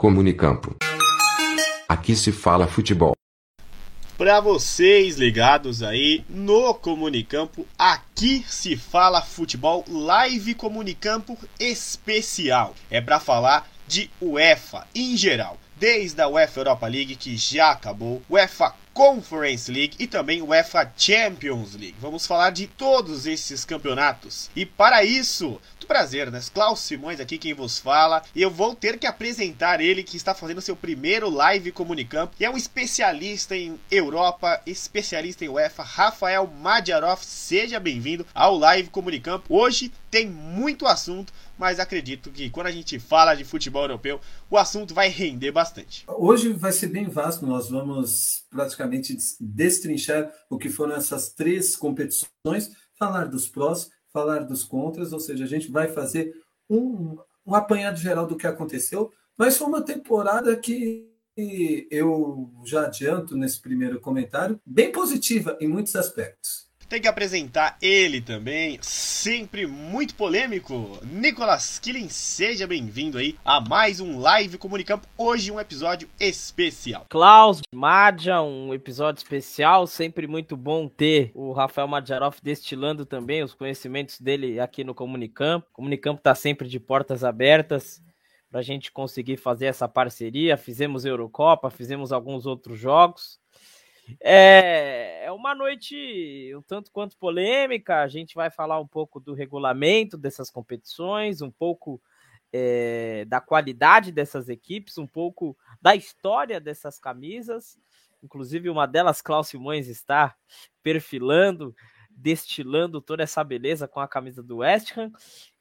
Comunicampo. Aqui se fala futebol. Para vocês ligados aí no Comunicampo, aqui se fala futebol live Comunicampo especial. É para falar de UEFA em geral, desde a UEFA Europa League que já acabou, UEFA Conference League e também UEFA Champions League. Vamos falar de todos esses campeonatos. E para isso, prazer, né? Klaus Simões aqui quem vos fala. E eu vou ter que apresentar ele que está fazendo seu primeiro live comunicampo. E é um especialista em Europa, especialista em UEFA, Rafael Madjarov. Seja bem-vindo ao live comunicampo. Hoje tem muito assunto mas acredito que quando a gente fala de futebol europeu, o assunto vai render bastante. Hoje vai ser bem vasto, nós vamos praticamente destrinchar o que foram essas três competições, falar dos prós, falar dos contras, ou seja, a gente vai fazer um, um apanhado geral do que aconteceu, mas foi uma temporada que eu já adianto nesse primeiro comentário, bem positiva em muitos aspectos. Tem que apresentar ele também, sempre muito polêmico. Nicolas Killing, seja bem-vindo aí a mais um Live Comunicampo. Hoje um episódio especial. Klaus, Madja, um episódio especial. Sempre muito bom ter o Rafael Madjaroff destilando também os conhecimentos dele aqui no Comunicampo. O Comunicampo está sempre de portas abertas para a gente conseguir fazer essa parceria. Fizemos Eurocopa, fizemos alguns outros jogos. É, é uma noite um tanto quanto polêmica. A gente vai falar um pouco do regulamento dessas competições, um pouco é, da qualidade dessas equipes, um pouco da história dessas camisas. Inclusive, uma delas, Klaus Simões, está perfilando, destilando toda essa beleza com a camisa do West Ham.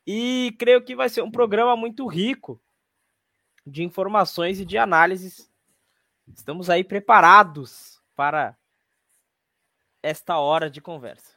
E creio que vai ser um programa muito rico de informações e de análises. Estamos aí preparados para esta hora de conversa.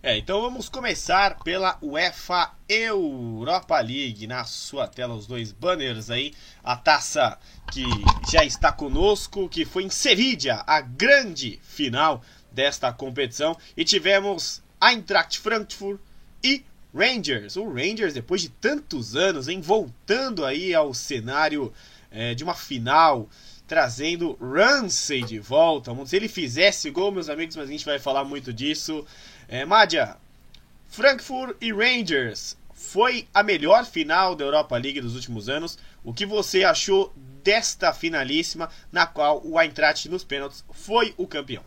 É, então vamos começar pela UEFA Europa League. Na sua tela, os dois banners aí. A taça que já está conosco, que foi em Sevilla, a grande final desta competição. E tivemos Eintracht Frankfurt e Rangers. O Rangers, depois de tantos anos, hein, voltando aí ao cenário é, de uma final trazendo Ramsey de volta. Se ele fizesse gol, meus amigos, mas a gente vai falar muito disso. É, Mádia, Frankfurt e Rangers foi a melhor final da Europa League dos últimos anos. O que você achou desta finalíssima, na qual o Eintracht nos pênaltis foi o campeão?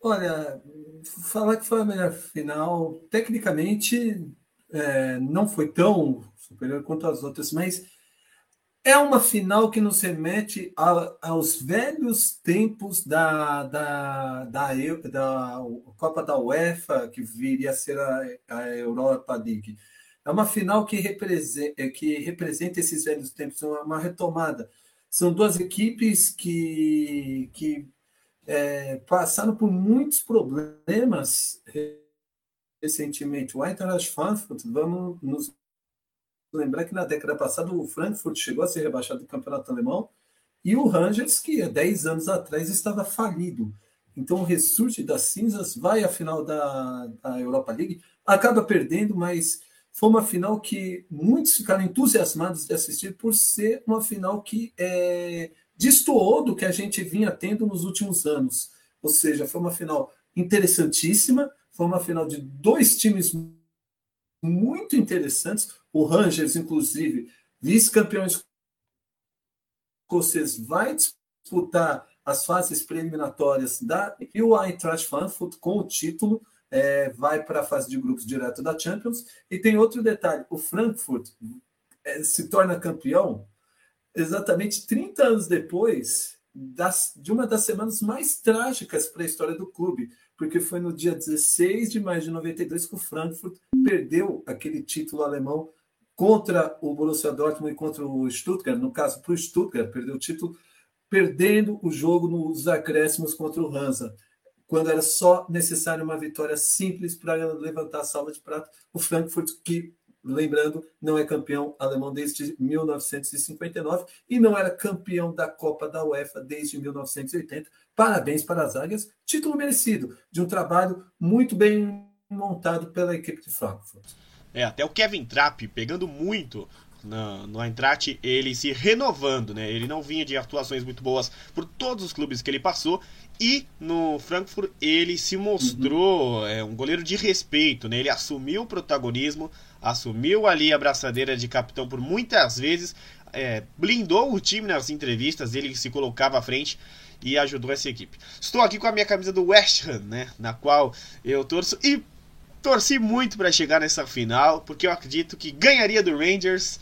Olha, falar que foi a melhor final, tecnicamente é, não foi tão superior quanto as outras, mas é uma final que nos remete a, aos velhos tempos da, da, da, da, Copa da UEFA, que viria a ser a, a Europa League. É uma final que representa, que representa esses velhos tempos, uma retomada. São duas equipes que, que é, passaram por muitos problemas recentemente. O Eintracht Frankfurt, vamos nos lembrar que na década passada o Frankfurt chegou a ser rebaixado do campeonato alemão e o Rangers, que há 10 anos atrás estava falido. Então ressurge das cinzas, vai à final da, da Europa League, acaba perdendo, mas foi uma final que muitos ficaram entusiasmados de assistir por ser uma final que é, destoou do que a gente vinha tendo nos últimos anos. Ou seja, foi uma final interessantíssima, foi uma final de dois times muito interessantes. O Rangers, inclusive, vice-campeão escocês, vai disputar as fases preliminatórias da e o Eintracht Frankfurt com o título é, vai para a fase de grupos direto da Champions. E tem outro detalhe: o Frankfurt é, se torna campeão exatamente 30 anos depois das, de uma das semanas mais trágicas para a história do clube, porque foi no dia 16 de maio de 92 que o Frankfurt perdeu aquele título alemão contra o Borussia Dortmund e contra o Stuttgart, no caso para o Stuttgart, perdeu o título, perdendo o jogo nos acréscimos contra o Hansa, quando era só necessário uma vitória simples para levantar a salva de prata. O Frankfurt, que, lembrando, não é campeão alemão desde 1959 e não era campeão da Copa da UEFA desde 1980. Parabéns para as águias, título merecido, de um trabalho muito bem montado pela equipe de Frankfurt. É, até o Kevin Trapp pegando muito no, no Eintracht, ele se renovando, né? Ele não vinha de atuações muito boas por todos os clubes que ele passou e no Frankfurt ele se mostrou uhum. é, um goleiro de respeito, né? Ele assumiu o protagonismo, assumiu ali a braçadeira de capitão por muitas vezes, é, blindou o time nas entrevistas, ele se colocava à frente e ajudou essa equipe. Estou aqui com a minha camisa do West Ham, né? Na qual eu torço e torci muito para chegar nessa final, porque eu acredito que ganharia do Rangers,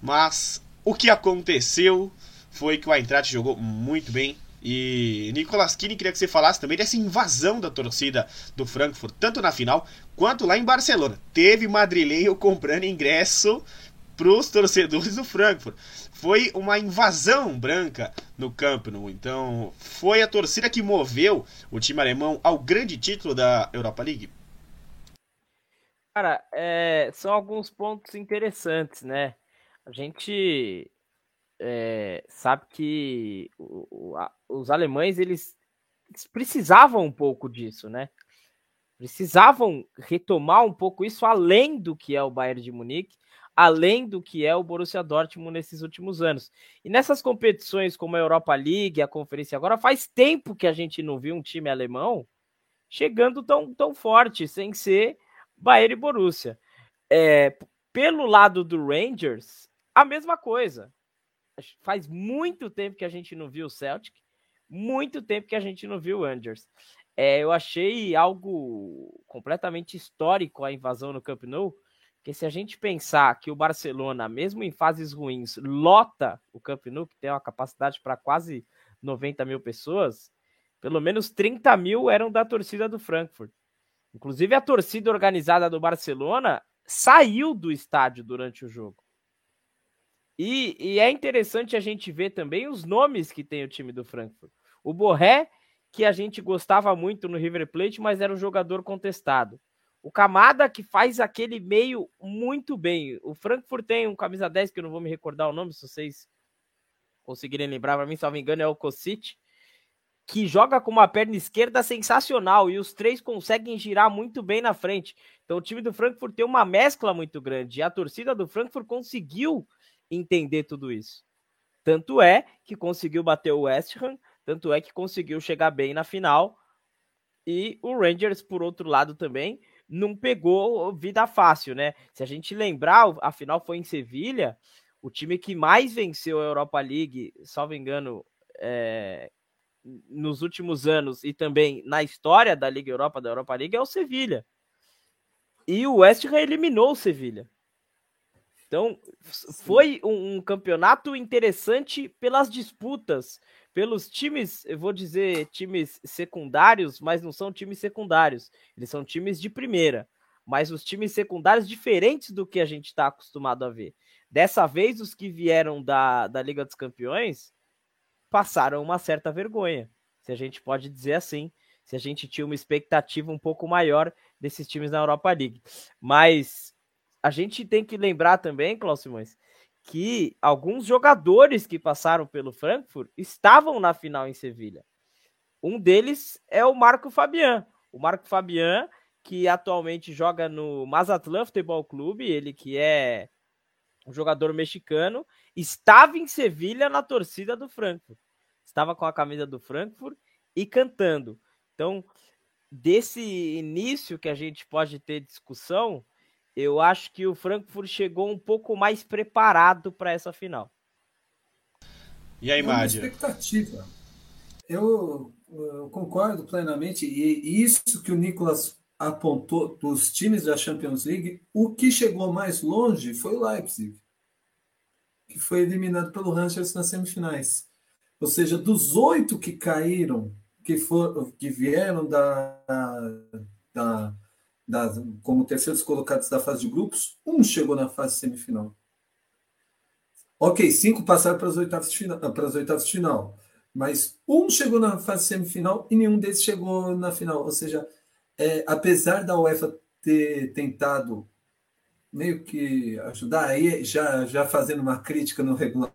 mas o que aconteceu foi que o Eintracht jogou muito bem. E Nicolas Kini queria que você falasse também dessa invasão da torcida do Frankfurt, tanto na final quanto lá em Barcelona. Teve madrilenho comprando ingresso para os torcedores do Frankfurt. Foi uma invasão branca no Camp Nou. Então, foi a torcida que moveu o time alemão ao grande título da Europa League. Cara, é, são alguns pontos interessantes, né? A gente é, sabe que o, a, os alemães eles, eles, precisavam um pouco disso, né? Precisavam retomar um pouco isso além do que é o Bayern de Munique, além do que é o Borussia Dortmund nesses últimos anos. E nessas competições como a Europa League, a Conferência agora, faz tempo que a gente não viu um time alemão chegando tão, tão forte, sem ser Bayern e Borussia. É, pelo lado do Rangers, a mesma coisa. Faz muito tempo que a gente não viu o Celtic, muito tempo que a gente não viu o Rangers. É, eu achei algo completamente histórico a invasão no Camp Nou, porque se a gente pensar que o Barcelona, mesmo em fases ruins, lota o Camp Nou, que tem uma capacidade para quase 90 mil pessoas, pelo menos 30 mil eram da torcida do Frankfurt. Inclusive, a torcida organizada do Barcelona saiu do estádio durante o jogo. E, e, é interessante a gente ver também os nomes que tem o time do Frankfurt. O Borré, que a gente gostava muito no River Plate, mas era um jogador contestado. O Camada, que faz aquele meio muito bem. O Frankfurt tem um camisa 10, que eu não vou me recordar o nome, se vocês conseguirem lembrar, para mim, se não me engano, é o Kosic que joga com uma perna esquerda sensacional e os três conseguem girar muito bem na frente. Então o time do Frankfurt tem uma mescla muito grande e a torcida do Frankfurt conseguiu entender tudo isso. Tanto é que conseguiu bater o West Ham, tanto é que conseguiu chegar bem na final. E o Rangers, por outro lado, também não pegou vida fácil, né? Se a gente lembrar, a final foi em Sevilha, o time que mais venceu a Europa League, salvo engano, é, nos últimos anos e também na história da Liga Europa, da Europa League, é o Sevilha. E o West Ham eliminou o Sevilha. Então, foi um, um, campeonato interessante pelas disputas, pelos times, eu vou dizer times secundários, mas não são times secundários, eles são times de primeira. Mas os times secundários diferentes do que a gente está acostumado a ver. Dessa vez, os que vieram da, da Liga dos Campeões passaram uma certa vergonha, se a gente pode dizer assim, se a gente tinha uma expectativa um pouco maior desses times na Europa League. Mas a gente tem que lembrar também, Cláudio Simões, que alguns jogadores que passaram pelo Frankfurt estavam na final em Sevilha. Um deles é o Marco Fabian. O Marco Fabian, que atualmente joga no Mazatlan Futebol Clube, ele que é um jogador mexicano, estava em Sevilha na torcida do Frankfurt. Estava com a camisa do Frankfurt e cantando. Então, desse início que a gente pode ter discussão, eu acho que o Frankfurt chegou um pouco mais preparado para essa final. E a imagem? É expectativa. Eu, eu, concordo plenamente. E isso que o Nicolas apontou dos times da Champions League, o que chegou mais longe foi o Leipzig, que foi eliminado pelo Rangers nas semifinais. Ou seja, dos oito que caíram, que, for, que vieram da, da, da, como terceiros colocados da fase de grupos, um chegou na fase semifinal. Ok, cinco passaram para as oitavas de final, para as oitavas de final, mas um chegou na fase semifinal e nenhum deles chegou na final. Ou seja, é, apesar da UEFA ter tentado meio que ajudar aí, já, já fazendo uma crítica no regulamento,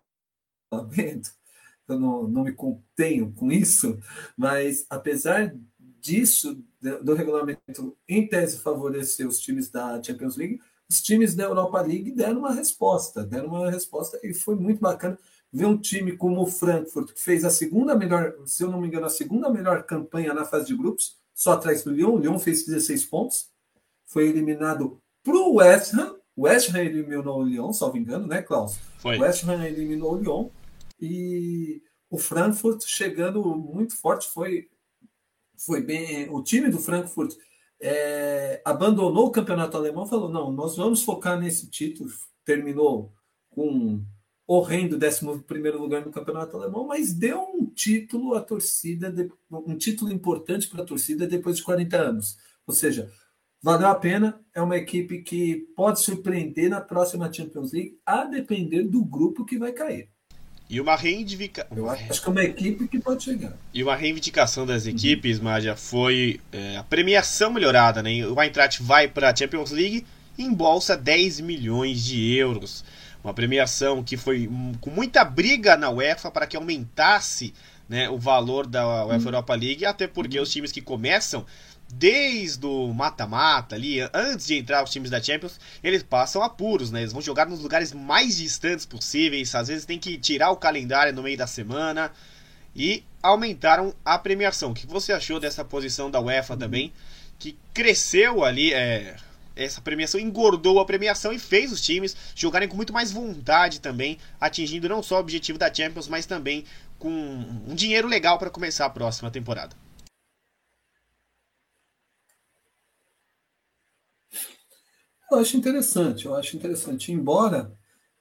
eu não, não me contenho com isso, mas apesar disso, do regulamento em tese favorecer os times da Champions League, os times da Europa League deram uma resposta, deram uma resposta e foi muito bacana ver um time como o Frankfurt, que fez a segunda melhor, se eu não me engano, a segunda melhor campanha na fase de grupos, só atrás do Lyon. O Lyon fez 16 pontos, foi eliminado para o West Ham. O West Ham eliminou o Lyon, salvo engano, né, Klaus? Foi. O West Ham eliminou o Lyon e o Frankfurt chegando muito forte, foi, foi bem. O time do Frankfurt é, abandonou o campeonato alemão, falou: não, nós vamos focar nesse título. Terminou com horrendo 11 lugar no campeonato alemão, mas deu um título à torcida, um título importante para a torcida depois de 40 anos. Ou seja, valeu a pena. É uma equipe que pode surpreender na próxima Champions League, a depender do grupo que vai cair. E uma reivindicação. Eu acho que é uma equipe que pode chegar. E uma reivindicação das equipes, uhum. Foi é, a premiação melhorada, né? O Eintracht vai para a Champions League e embolsa 10 milhões de euros. Uma premiação que foi com muita briga na UEFA para que aumentasse né, o valor da UEFA uhum. Europa League, até porque os times que começam desde o mata-mata ali, antes de entrar os times da Champions, eles passam apuros, né? Eles vão jogar nos lugares mais distantes possíveis, às vezes tem que tirar o calendário no meio da semana e aumentaram a premiação. O que você achou dessa posição da UEFA uhum. também, que cresceu ali, é, essa premiação engordou a premiação e fez os times jogarem com muito mais vontade também, atingindo não só o objetivo da Champions, mas também com um dinheiro legal para começar a próxima temporada. Eu acho interessante, eu acho interessante. Embora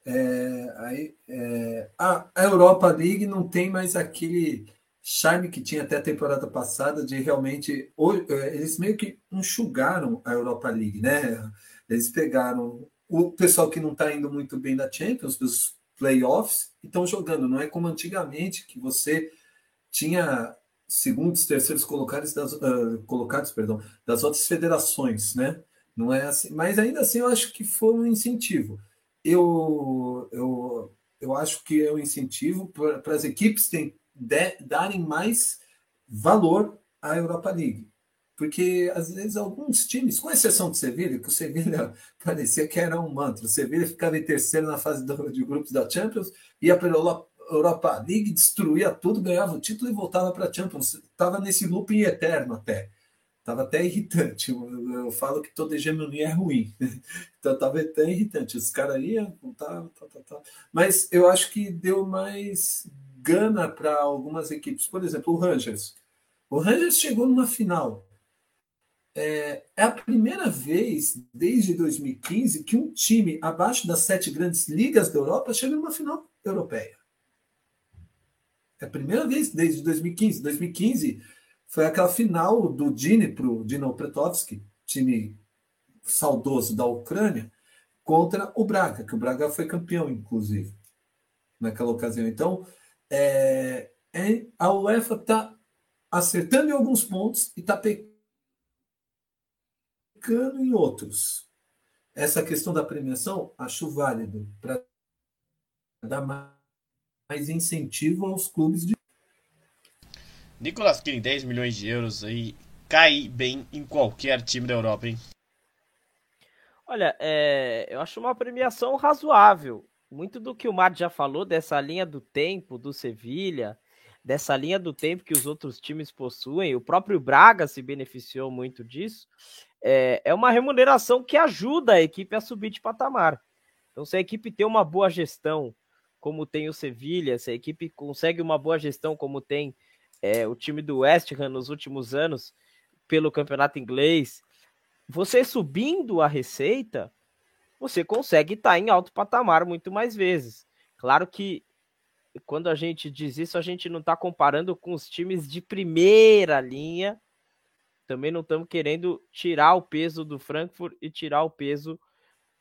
é, aí, é, a, a Europa League não tem mais aquele charme que tinha até a temporada passada de realmente. É, eles meio que enxugaram a Europa League, né? Eles pegaram o pessoal que não está indo muito bem da Champions, dos playoffs, e estão jogando. Não é como antigamente, que você tinha segundos, terceiros colocados das, uh, colocados, perdão, das outras federações, né? Não é assim, mas ainda assim eu acho que foi um incentivo. Eu, eu, eu acho que é um incentivo para as equipes tem, de, darem mais valor à Europa League. Porque às vezes alguns times, com exceção do Sevilha, que o Sevilha parecia que era um mantra, o Sevilha ficava em terceiro na fase do, de grupos da Champions, ia para a Europa League, destruía tudo, ganhava o título e voltava para a Champions. Estava nesse loop eterno até. Estava até irritante. Eu, eu, falo que toda hegemonia é ruim. Então estava até irritante. Os caras iam, voltavam, tá, tá, tá. Mas eu acho que deu mais gana para algumas equipes. Por exemplo, o Rangers. O Rangers chegou numa final. É, é a primeira vez desde 2015 que um time abaixo das sete grandes ligas da Europa chega numa final europeia. É a primeira vez desde 2015. 2015 foi aquela final do Dnipro, Dnipropetrovsk, time saudoso da Ucrânia, contra o Braga, que o Braga foi campeão, inclusive, naquela ocasião. Então, é, é, a UEFA está acertando em alguns pontos e está pecando em outros. Essa questão da premiação, acho válido para dar mais incentivo aos clubes de Nicolas Killing, 10 milhões de euros aí, cai bem em qualquer time da Europa, hein? Olha, é, eu acho uma premiação razoável. Muito do que o Mar já falou dessa linha do tempo do Sevilha, dessa linha do tempo que os outros times possuem, o próprio Braga se beneficiou muito disso. É, é uma remuneração que ajuda a equipe a subir de patamar. Então, se a equipe tem uma boa gestão, como tem o Sevilha, se a equipe consegue uma boa gestão, como tem é, o time do West Ham nos últimos anos pelo campeonato inglês, você subindo a receita, você consegue estar tá em alto patamar muito mais vezes. Claro que quando a gente diz isso, a gente não está comparando com os times de primeira linha. Também não estamos querendo tirar o peso do Frankfurt e tirar o peso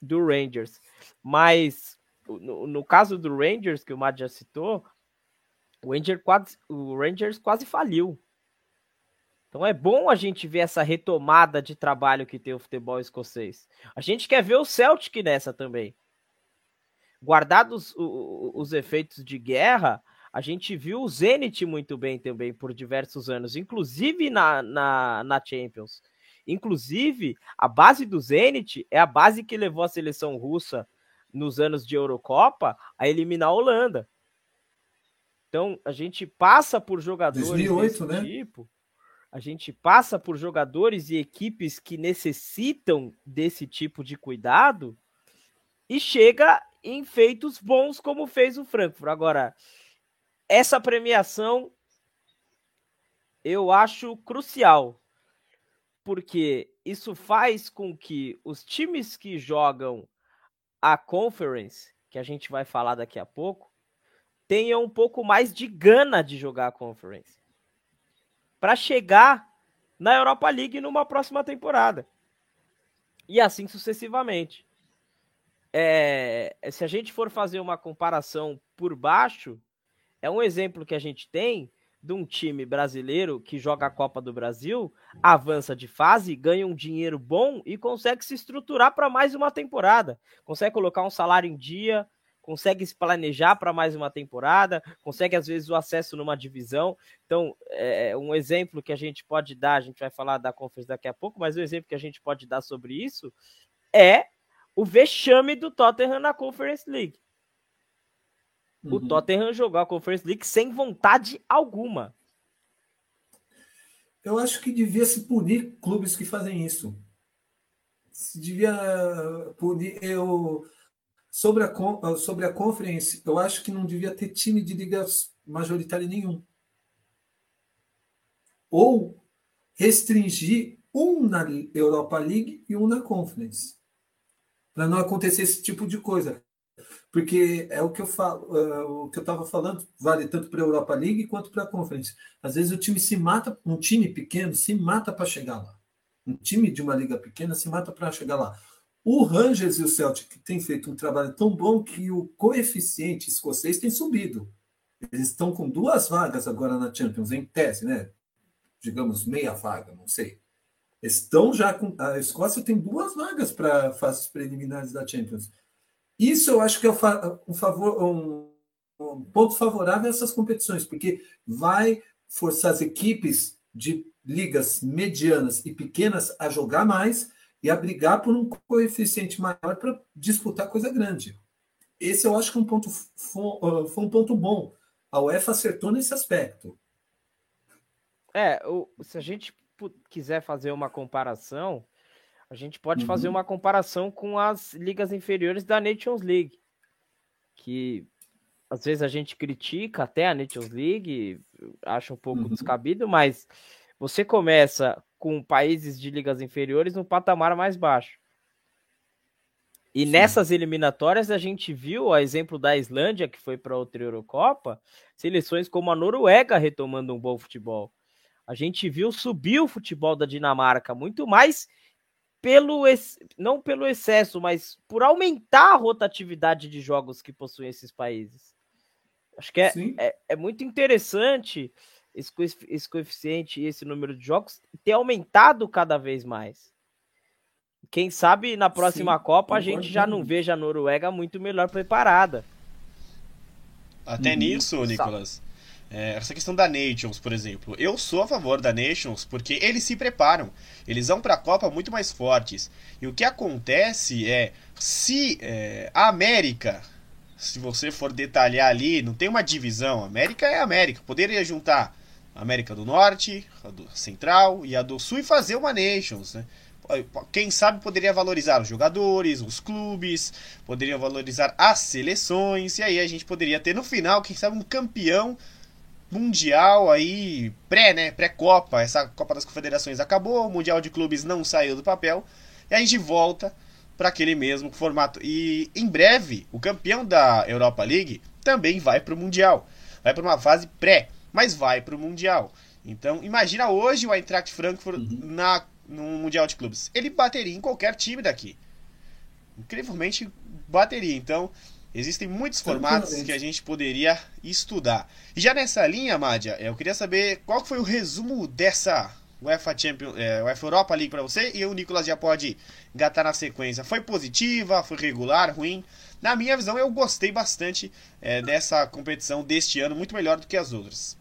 do Rangers. Mas no, no caso do Rangers, que o Matt já citou, o quase, o Rangers quase faliu. Então é bom a gente ver essa retomada de trabalho que tem o futebol escocês. A gente quer ver o Celtic nessa também. Guardados os, os efeitos de guerra, a gente viu o Zenit muito bem também por diversos anos, inclusive na, na, na Champions. Inclusive, a base do Zenit é a base que levou a seleção russa nos anos de Eurocopa a eliminar a Holanda. Então, a gente passa por jogadores 2008, desse né? tipo. A gente passa por jogadores e equipes que necessitam desse tipo de cuidado e chega em feitos bons como fez o Frankfurt. Agora, essa premiação eu acho crucial, porque isso faz com que os times que jogam a Conference, que a gente vai falar daqui a pouco, tenham um pouco mais de gana de jogar a Conference para chegar na Europa League numa próxima temporada. E assim sucessivamente. É, se a gente for fazer uma comparação por baixo, é um exemplo que a gente tem de um time brasileiro que joga a Copa do Brasil, avança de fase, ganha um dinheiro bom e consegue se estruturar para mais uma temporada. Consegue colocar um salário em dia, consegue se planejar para mais uma temporada, consegue às vezes o acesso numa divisão. Então, é um exemplo que a gente pode dar, a gente vai falar da Conference daqui a pouco, mas um exemplo que a gente pode dar sobre isso é o vexame do Tottenham na Conference League. Uhum. O Tottenham jogou a Conference League sem vontade alguma. Eu acho que devia se punir clubes que fazem isso. Se devia punir. Eu, sobre, a, sobre a Conference, eu acho que não devia ter time de liga majoritária nenhum. Ou restringir um na Europa League e um na Conference. Para não acontecer esse tipo de coisa. Porque é o que eu falo, uh, o que eu estava falando, vale tanto para a Europa League quanto para a Conference. Às vezes o time se mata, um time pequeno se mata para chegar lá. Um time de uma liga pequena se mata para chegar lá. O Rangers e o Celtic têm feito um trabalho tão bom que o coeficiente escocês tem subido. Eles estão com duas vagas agora na Champions, em tese, né? Digamos, meia vaga, não sei. Estão já com. A Escócia tem duas vagas para fases preliminares da Champions. Isso eu acho que é um, favor, um, um ponto favorável a essas competições, porque vai forçar as equipes de ligas medianas e pequenas a jogar mais e a brigar por um coeficiente maior para disputar coisa grande. Esse eu acho que é um ponto, foi, um ponto bom. A UEFA acertou nesse aspecto. É, o, se a gente quiser fazer uma comparação, a gente pode uhum. fazer uma comparação com as ligas inferiores da Nations League, que às vezes a gente critica até a Nations League, acha um pouco uhum. descabido, mas você começa com países de ligas inferiores no patamar mais baixo. E Sim. nessas eliminatórias a gente viu, a exemplo da Islândia, que foi para outra Eurocopa, seleções como a Noruega retomando um bom futebol. A gente viu subir o futebol da Dinamarca muito mais pelo não pelo excesso, mas por aumentar a rotatividade de jogos que possuem esses países. Acho que é, é, é, muito interessante esse, esse coeficiente e esse número de jogos ter aumentado cada vez mais. Quem sabe na próxima Sim, Copa a gente já não veja a Noruega muito melhor preparada. Até uhum. nisso, Nicolas. É, essa questão da Nations, por exemplo. Eu sou a favor da Nations porque eles se preparam. Eles vão para a Copa muito mais fortes. E o que acontece é, se é, a América, se você for detalhar ali, não tem uma divisão. América é América. Poderia juntar a América do Norte, a do Central e a do Sul e fazer uma Nations, né? Quem sabe poderia valorizar os jogadores, os clubes, poderia valorizar as seleções, e aí a gente poderia ter no final, quem sabe, um campeão Mundial aí, pré, né? Pré-Copa. Essa Copa das Confederações acabou, o Mundial de Clubes não saiu do papel. E a gente volta para aquele mesmo formato. E em breve, o campeão da Europa League também vai para o Mundial. Vai para uma fase pré, mas vai para o Mundial. Então, imagina hoje o Eintracht Frankfurt uhum. na, no Mundial de Clubes. Ele bateria em qualquer time daqui. Incrivelmente bateria. Então, Existem muitos formatos que a gente poderia estudar. E já nessa linha, Mádia, eu queria saber qual foi o resumo dessa UEFA, Champions, é, UEFA Europa League para você e o Nicolas já pode engatar na sequência. Foi positiva, foi regular, ruim? Na minha visão, eu gostei bastante é, dessa competição deste ano, muito melhor do que as outras.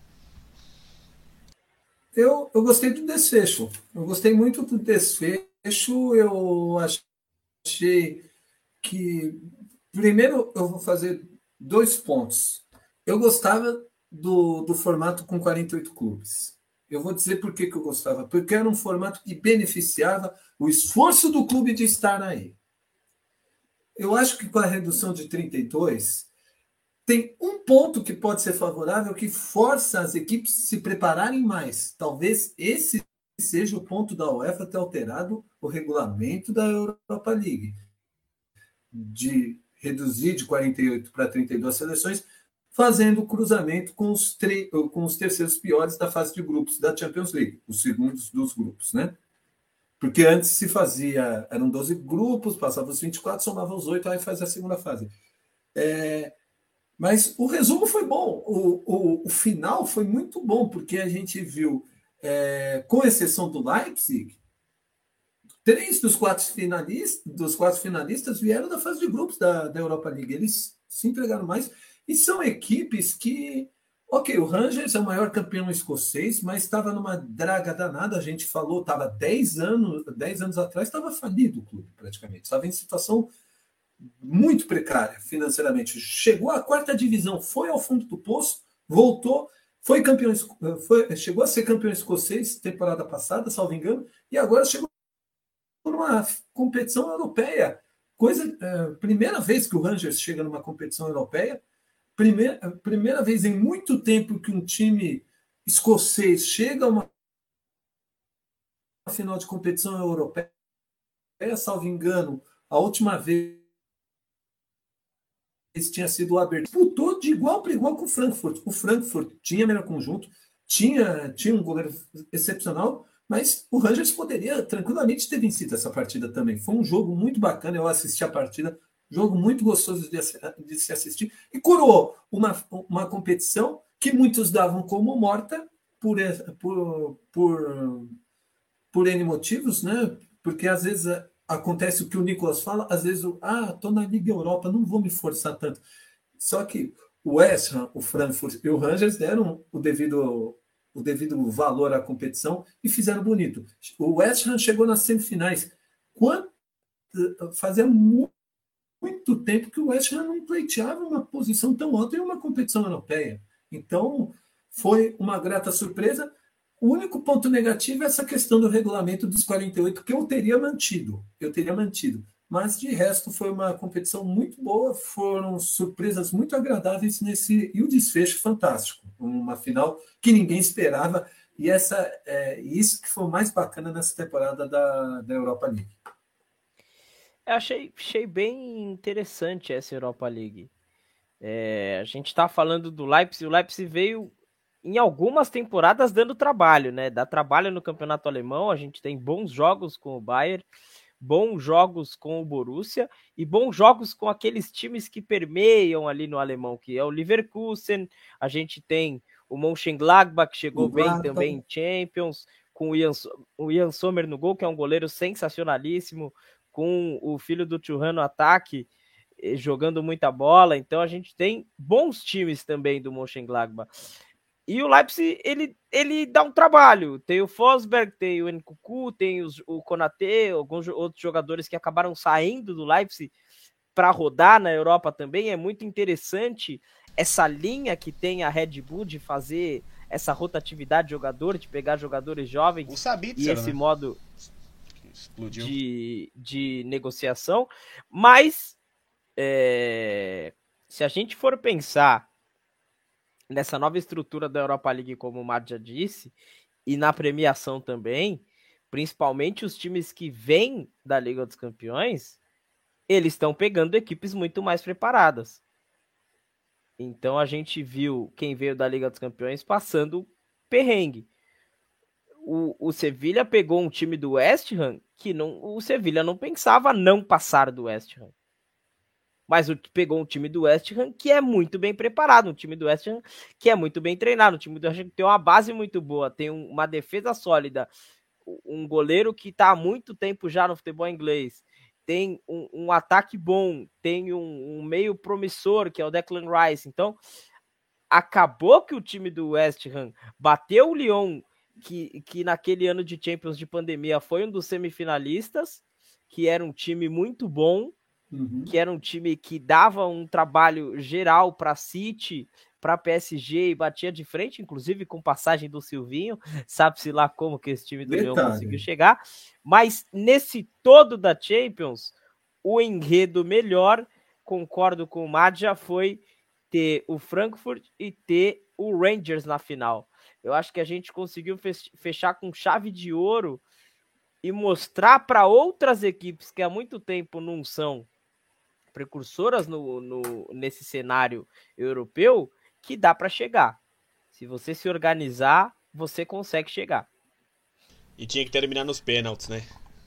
Eu, eu gostei do desfecho. Eu gostei muito do desfecho. Eu achei que. Primeiro, eu vou fazer dois pontos. Eu gostava do, do formato com 48 clubes. Eu vou dizer por que, que eu gostava. Porque era um formato que beneficiava o esforço do clube de estar aí. Eu acho que com a redução de 32, tem um ponto que pode ser favorável que força as equipes se prepararem mais. Talvez esse seja o ponto da UEFA ter alterado o regulamento da Europa League. De reduzir de 48 para 32 seleções, fazendo cruzamento com os, com os terceiros piores da fase de grupos da Champions League, os segundos dos grupos, né? Porque antes se fazia, eram 12 grupos, passava os 24, somava os 8, aí faz a segunda fase. É, mas o resumo foi bom, o, o, o, final foi muito bom, porque a gente viu, é, com exceção do Leipzig, três dos quatro finalistas, dos quatro finalistas vieram da fase de grupos da, da Europa League. Eles se entregaram mais e são equipes que, ok, o Rangers é o maior campeão escocês, mas estava numa draga danada. A gente falou, estava 10 anos, 10 anos atrás, estava falido o clube praticamente, estava em situação muito precária financeiramente. Chegou à quarta divisão, foi ao fundo do poço, voltou, foi campeão, foi, chegou a ser campeão escocês temporada passada, salvo engano, e agora chegou numa competição europeia. Coisa, é, primeira vez que o Rangers chega numa competição europeia, primeira, primeira vez em muito tempo que um time escocês chega a uma final de competição europeia, salvo engano, a última vez tinha sido o Aberdeen. Disputou de igual para igual com o Frankfurt. O Frankfurt tinha melhor conjunto, tinha, tinha um goleiro excepcional, mas o Rangers poderia tranquilamente ter vencido essa partida também. Foi um jogo muito bacana, eu assisti a partida, jogo muito gostoso de, de se assistir, e curou uma, uma competição que muitos davam como morta por, por, por, por N motivos, né? porque às vezes acontece o que o Nicolas fala, às vezes, ah, estou na Liga Europa, não vou me forçar tanto. Só que o West Ham, o Frankfurt e o Rangers deram o devido, o devido valor à competição e fizeram bonito. O West Ham chegou nas semifinais. Quanto, fazia muito, muito tempo que o West Ham não pleiteava uma posição tão alta em uma competição europeia. Então, foi uma grata surpresa. O único ponto negativo é essa questão do regulamento dos 48, que eu teria mantido. Eu teria mantido. Mas de resto foi uma competição muito boa, foram surpresas muito agradáveis nesse e o desfecho fantástico, uma final que ninguém esperava e essa é isso que foi mais bacana nessa temporada da, da Europa League. Eu achei, achei bem interessante essa Europa League. É, a gente está falando do Leipzig, o Leipzig veio em algumas temporadas dando trabalho, né? Dá trabalho no campeonato alemão. A gente tem bons jogos com o Bayern, bons jogos com o Borussia e bons jogos com aqueles times que permeiam ali no alemão, que é o Leverkusen. A gente tem o Mönchengladbach, que chegou bem também em Champions, com o Ian, o Ian Sommer no gol, que é um goleiro sensacionalíssimo, com o filho do Churran no ataque, eh, jogando muita bola. Então a gente tem bons times também do Mönchengladbach. E o Leipzig, ele, ele dá um trabalho. Tem o Fosberg, tem o Nkuku, tem os, o Konate, alguns outros jogadores que acabaram saindo do Leipzig para rodar na Europa também. É muito interessante essa linha que tem a Red Bull de fazer essa rotatividade de jogador, de pegar jogadores jovens o Sabitzer, e esse né? modo de, de negociação. Mas é, se a gente for pensar nessa nova estrutura da Europa League, como o Mar já disse, e na premiação também, principalmente os times que vêm da Liga dos Campeões, eles estão pegando equipes muito mais preparadas. Então a gente viu quem veio da Liga dos Campeões passando perrengue. O, o Sevilha pegou um time do West Ham que não, o Sevilha não pensava não passar do West Ham mas pegou um time do West Ham que é muito bem preparado, um time do West Ham que é muito bem treinado, um time do West Ham que tem uma base muito boa, tem uma defesa sólida, um goleiro que está há muito tempo já no futebol inglês, tem um, um ataque bom, tem um, um, meio promissor que é o Declan Rice. Então, acabou que o time do West Ham bateu o Lyon que, que naquele ano de Champions de pandemia foi um dos semifinalistas, que era um time muito bom, uhum. que era um time que dava um trabalho geral para City, para PSG e batia de frente, inclusive com passagem do Silvinho, sabe-se lá como que esse time do Leão conseguiu chegar, mas nesse todo da Champions, o enredo melhor, concordo com o Madja, foi ter o Frankfurt e ter o Rangers na final. Eu acho que a gente conseguiu fechar com chave de ouro e mostrar para outras equipes que há muito tempo não são precursoras no, no nesse cenário europeu que dá para chegar. Se você se organizar, você consegue chegar. E tinha que terminar nos pênaltis, né?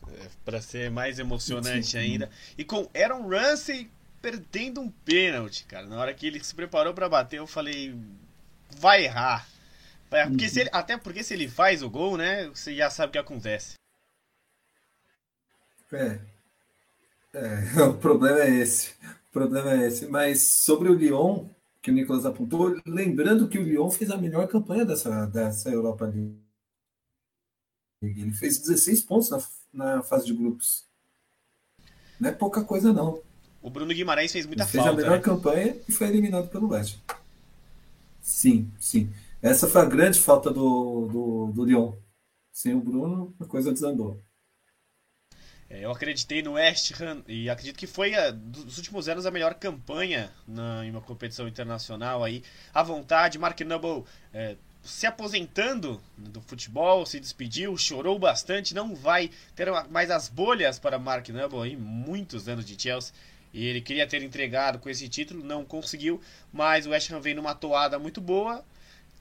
É, para ser mais emocionante ainda. E com Aaron Ramsey perdendo um pênalti, cara. Na hora que ele se preparou para bater, eu falei, vai errar. Porque se ele, até porque se ele faz o gol, né? Você já sabe o que acontece. É. é. O problema é esse. O problema é esse. Mas sobre o Lyon, que o Nicolas apontou, lembrando que o Lyon fez a melhor campanha dessa, dessa Europa League. Ele fez 16 pontos na, na fase de grupos. Não é pouca coisa, não. O Bruno Guimarães fez muita Ele falta. Fez a melhor né? campanha e foi eliminado pelo West. Sim, sim. Essa foi a grande falta do, do, do Lyon. Sem o Bruno, a coisa desandou. É, eu acreditei no West Ham e acredito que foi a, dos últimos anos a melhor campanha na, em uma competição internacional aí. À vontade, Mark Noble é, se aposentando do futebol, se despediu, chorou bastante, não vai ter mais as bolhas para Mark Noble muitos anos de Chelsea. E ele queria ter entregado com esse título, não conseguiu, mas o West Ham vem numa toada muito boa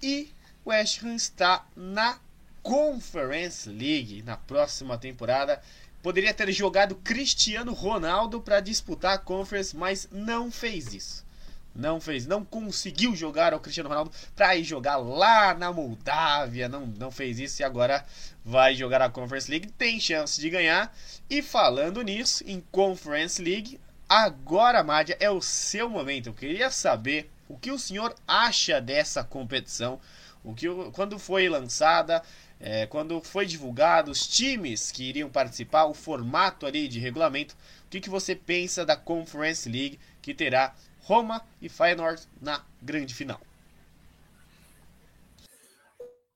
e o West Ham está na Conference League na próxima temporada. Poderia ter jogado Cristiano Ronaldo para disputar a Conference, mas não fez isso. Não fez, não conseguiu jogar o Cristiano Ronaldo para ir jogar lá na Moldávia, não, não fez isso e agora vai jogar a Conference League, tem chance de ganhar. E falando nisso, em Conference League, agora, Mádia, é o seu momento. Eu queria saber o que o senhor acha dessa competição? O que, quando foi lançada, é, quando foi divulgado os times que iriam participar, o formato ali de regulamento, o que, que você pensa da Conference League que terá Roma e Feyenoord na grande final?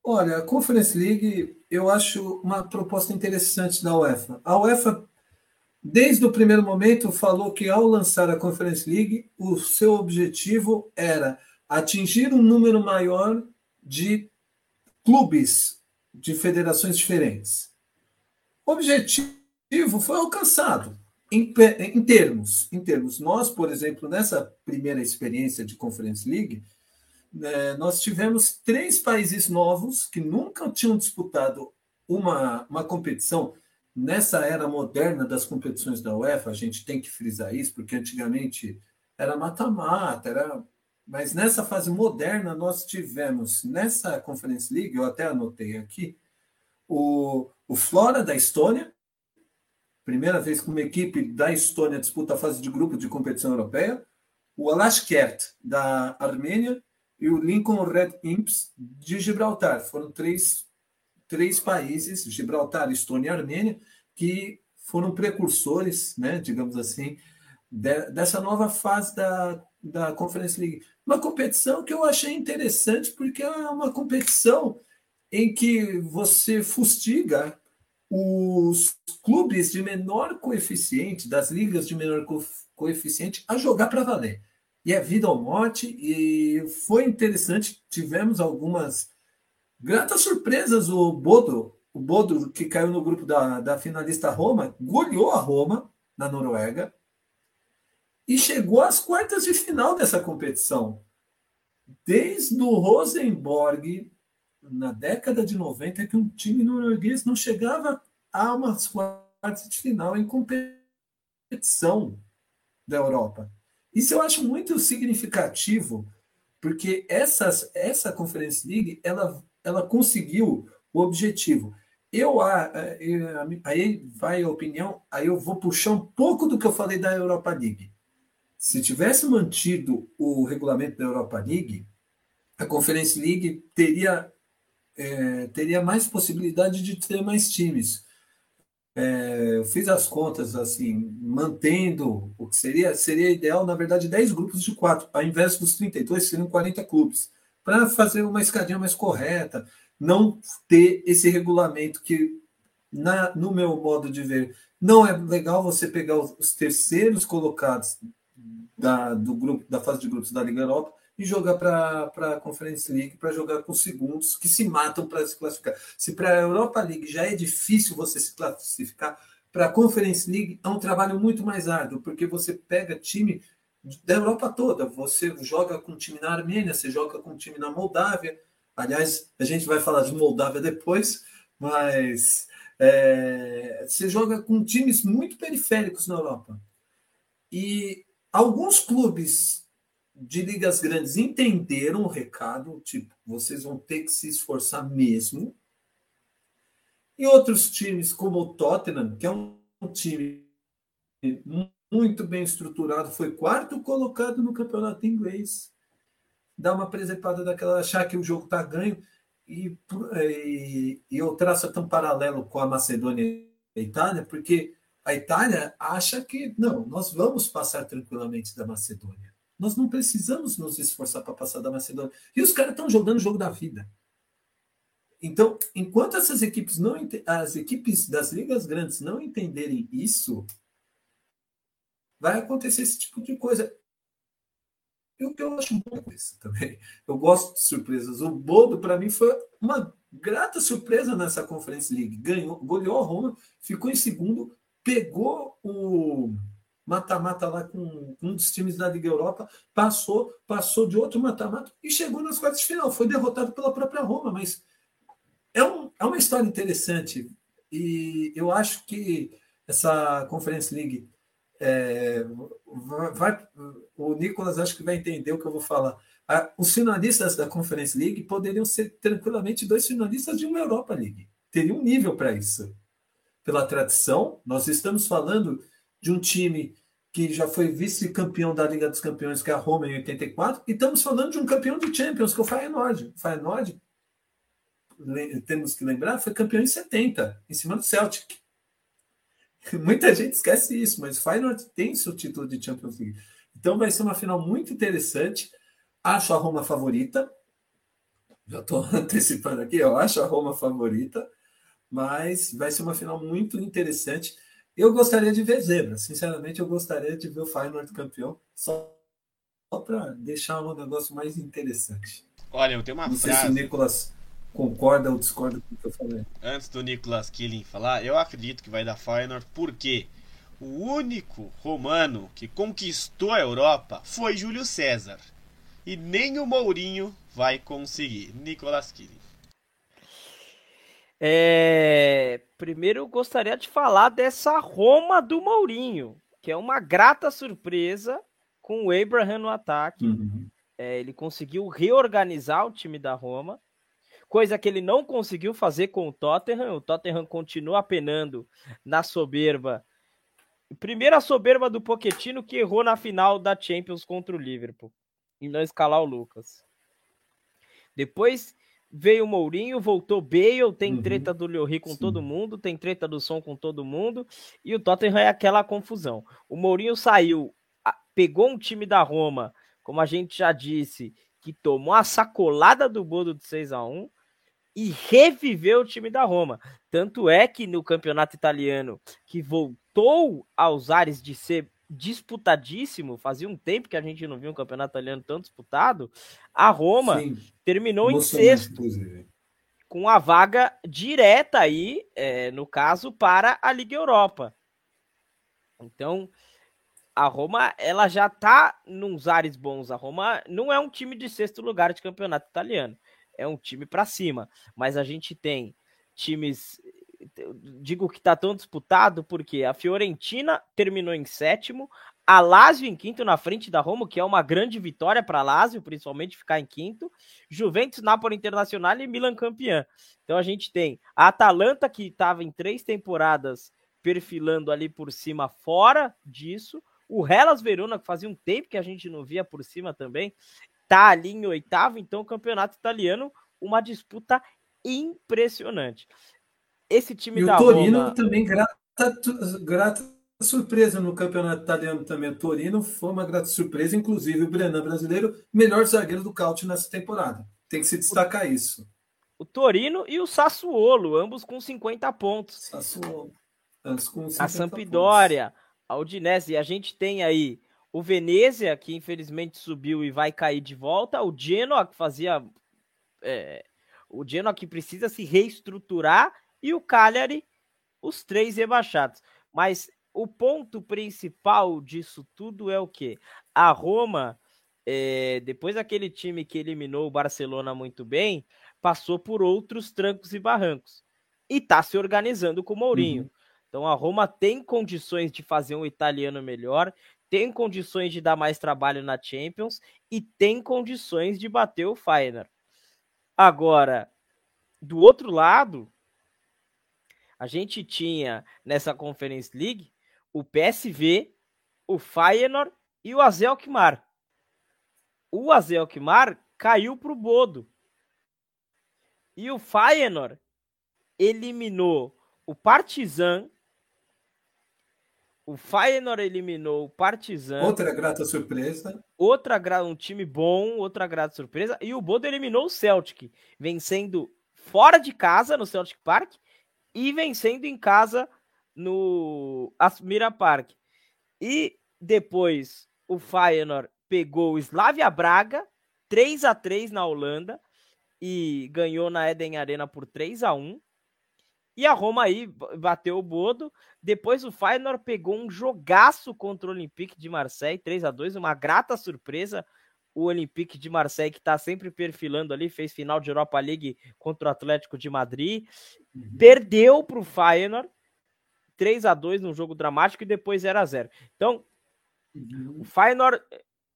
Olha, a Conference League eu acho uma proposta interessante da UEFA. A UEFA desde o primeiro momento, falou que ao lançar a Conference League, o seu objetivo era atingir um número maior de clubes de federações diferentes. O objetivo foi alcançado em, em termos, em termos. Nós, por exemplo, nessa primeira experiência de Conference League, né, nós tivemos três países novos que nunca tinham disputado uma, uma competição nessa era moderna das competições da UEFA, a gente tem que frisar isso, porque antigamente era mata-mata, era mas nessa fase moderna nós tivemos nessa Conference League, eu até anotei aqui, o, o Flora da Estônia, primeira vez que uma equipe da Estônia disputa a fase de grupo de competição europeia, o Alashkert da Armênia e o Lincoln Red Imps de Gibraltar. Foram três três países, Gibraltar, Estônia e Armênia, que foram precursores, né, digamos assim, de, dessa nova fase da, da Conference League. Uma competição que eu achei interessante, porque é uma competição em que você fustiga os clubes de menor coeficiente, das ligas de menor coeficiente, a jogar para valer. E é vida ou morte, e foi interessante. Tivemos algumas Gratas surpresas, o Bodo, o Bodo que caiu no grupo da, da finalista Roma, goleou a Roma na Noruega e chegou às quartas de final dessa competição. Desde o Rosenborg, na década de 90, que um time norueguês não chegava a umas quartas de final em competição da Europa. Isso eu acho muito significativo, porque essas, essa Conference League ela ela conseguiu o objetivo. Eu, aí vai a opinião, aí eu vou puxar um pouco do que eu falei da Europa League. Se tivesse mantido o regulamento da Europa League, a Conference League teria é, teria mais possibilidade de ter mais times. É, eu fiz as contas assim, mantendo o que seria, seria ideal, na verdade, 10 grupos de 4, ao invés dos 32, seriam 40 clubes, para fazer uma escadinha mais correta, não ter esse regulamento que, na, no meu modo de ver, não é legal você pegar os, os terceiros colocados da, do grupo, da fase de grupos da Liga Europa e jogar para a Conference League, para jogar com segundos que se matam para se classificar. Se para a Europa League já é difícil você se classificar, para a Conference League é um trabalho muito mais árduo, porque você pega time da Europa toda. Você joga com time na Armênia, você joga com time na Moldávia. Aliás, a gente vai falar de Moldávia depois, mas é, você joga com times muito periféricos na Europa. E alguns clubes de ligas grandes entenderam o recado, tipo, vocês vão ter que se esforçar mesmo. E outros times, como o Tottenham, que é um time muito bem estruturado, foi quarto colocado no campeonato inglês. Dá uma presepada daquela, achar que o jogo está ganho. E, e, e eu traço um paralelo com a Macedônia e a Itália, porque a Itália acha que, não, nós vamos passar tranquilamente da Macedônia. Nós não precisamos nos esforçar para passar da Macedônia. E os caras estão jogando o jogo da vida. Então, enquanto essas equipes não as equipes das ligas grandes não entenderem isso, vai acontecer esse tipo de coisa. E o que eu acho bom isso também. Eu gosto de surpresas. O Bodo, para mim, foi uma grata surpresa nessa Conference League. Ganhou, goleou a Roma, ficou em segundo, pegou o mata-mata lá com um dos times da Liga Europa, passou, passou de outro mata-mata e chegou nas quartas de final. Foi derrotado pela própria Roma, mas é, um, é uma história interessante e eu acho que essa Conference League é, vai, o Nicolas acho que vai entender o que eu vou falar. os finalistas da Conference League poderiam ser tranquilamente dois finalistas de uma Europa League. Teria um nível para isso. Pela tradição, nós estamos falando de um time que já foi vice-campeão da Liga dos Campeões, que é a Roma, em 84, e estamos falando de um campeão de Champions, que é o Feyenoord. O Feyenoord, temos que lembrar, foi campeão em 70, em cima do Celtic. Muita gente esquece isso, mas o Feyenoord tem seu título de Champions League. Então vai ser uma final muito interessante. Acho a Roma favorita. Já estou antecipando aqui, eu acho a Roma favorita, mas vai ser uma final muito interessante. Eu gostaria de ver zebra, sinceramente, eu gostaria de ver o Feyenoord campeão, só, só para deixar um negócio mais interessante. Olha, eu tenho uma Não frase. sei se o Nicolas concorda ou discorda com o que eu falei. Antes do Nicolas Killing falar, eu acredito que vai dar Feyenoord porque o único romano que conquistou a Europa foi Júlio César. E nem o Mourinho vai conseguir. Nicolas Killing. É... Primeiro eu gostaria de falar dessa Roma do Mourinho, que é uma grata surpresa com o Abraham no ataque. Uhum. É, ele conseguiu reorganizar o time da Roma, coisa que ele não conseguiu fazer com o Tottenham. O Tottenham continua apenando na soberba. Primeiro a soberba do Pochettino que errou na final da Champions contra o Liverpool e não escalar o Lucas. Depois veio o Mourinho, voltou Bale, tem Uhum. treta do Lloris com Sim. todo mundo, tem treta do som com todo mundo, e o Tottenham é aquela confusão. O Mourinho saiu, pegou um time da Roma, como a gente já disse, que tomou a sacolada do Bodo de 6 a 1 e reviveu o time da Roma. Tanto é que no campeonato italiano, que voltou aos ares de ser disputadíssimo, fazia um tempo que a gente não viu um campeonato italiano tão disputado, a Roma Sim, terminou em sexto inclusive. com a vaga direta aí, é, no caso, para a Liga Europa. Então, a Roma, ela já tá nos ares bons. A Roma não é um time de sexto lugar de campeonato italiano. É um time para cima. Mas a gente tem times. Digo que tá tão disputado porque a Fiorentina terminou em sétimo, a Lazio em quinto na frente da Roma, que é uma grande vitória para a Lazio, principalmente ficar em quinto. Juventus, Napoli Internacional e Milan campeã. Então a gente tem a Atalanta que estava em três temporadas perfilando ali por cima fora disso. O Hellas Verona, que fazia um tempo que a gente não via por cima também, tá ali em oitavo. Então o campeonato italiano, uma disputa impressionante. Esse time e da o Torino Roma... também grata, grata surpresa no campeonato italiano também. O Torino foi uma grata surpresa, inclusive o Brenan brasileiro, melhor zagueiro do Caute nessa temporada. Tem que se destacar isso. O Torino e o Sassuolo, ambos com 50 pontos. Sassuolo. Com 50 a Sampdoria, pontos. a Udinese. E a gente tem aí o Venezia, que infelizmente subiu e vai cair de volta. O Genoa, que fazia. É, o Genoa que precisa se reestruturar. E o Cagliari, os três rebaixados. Mas o ponto principal disso tudo é o que? A Roma, é, depois daquele time que eliminou o Barcelona muito bem, passou por outros trancos e barrancos. E está se organizando com o Mourinho. Uhum. Então a Roma tem condições de fazer um italiano melhor, tem condições de dar mais trabalho na Champions e tem condições de bater o Feyenoord. Agora, do outro lado, a gente tinha nessa Conference League o PSV, o Feyenoord e o Azel Alkmaar. O Azel Alkmaar caiu para o Bodo. E o Feyenoord eliminou o Partizan. O Feyenoord eliminou o Partizan. Outra grata surpresa. Outra um time bom, outra grata surpresa. E o Bodo eliminou o Celtic, vencendo fora de casa no Celtic Park e vencendo em casa no Asmira Park. E depois o Feyenoord pegou o Slavia Braga 3 a 3 na Holanda e ganhou na Eden Arena por 3 a 1. E a Roma aí bateu o bodo. Depois o Feyenoord pegou um jogaço contra o Olympique de Marseille, 3 a 2 uma grata surpresa. O Olympique de Marseille, que está sempre perfilando ali, fez final de Europa League contra o Atlético de Madrid. Uhum. Perdeu para o Feyenoord 3 a 2 num jogo dramático e depois 0 a 0 Então, uhum. o Feyenoord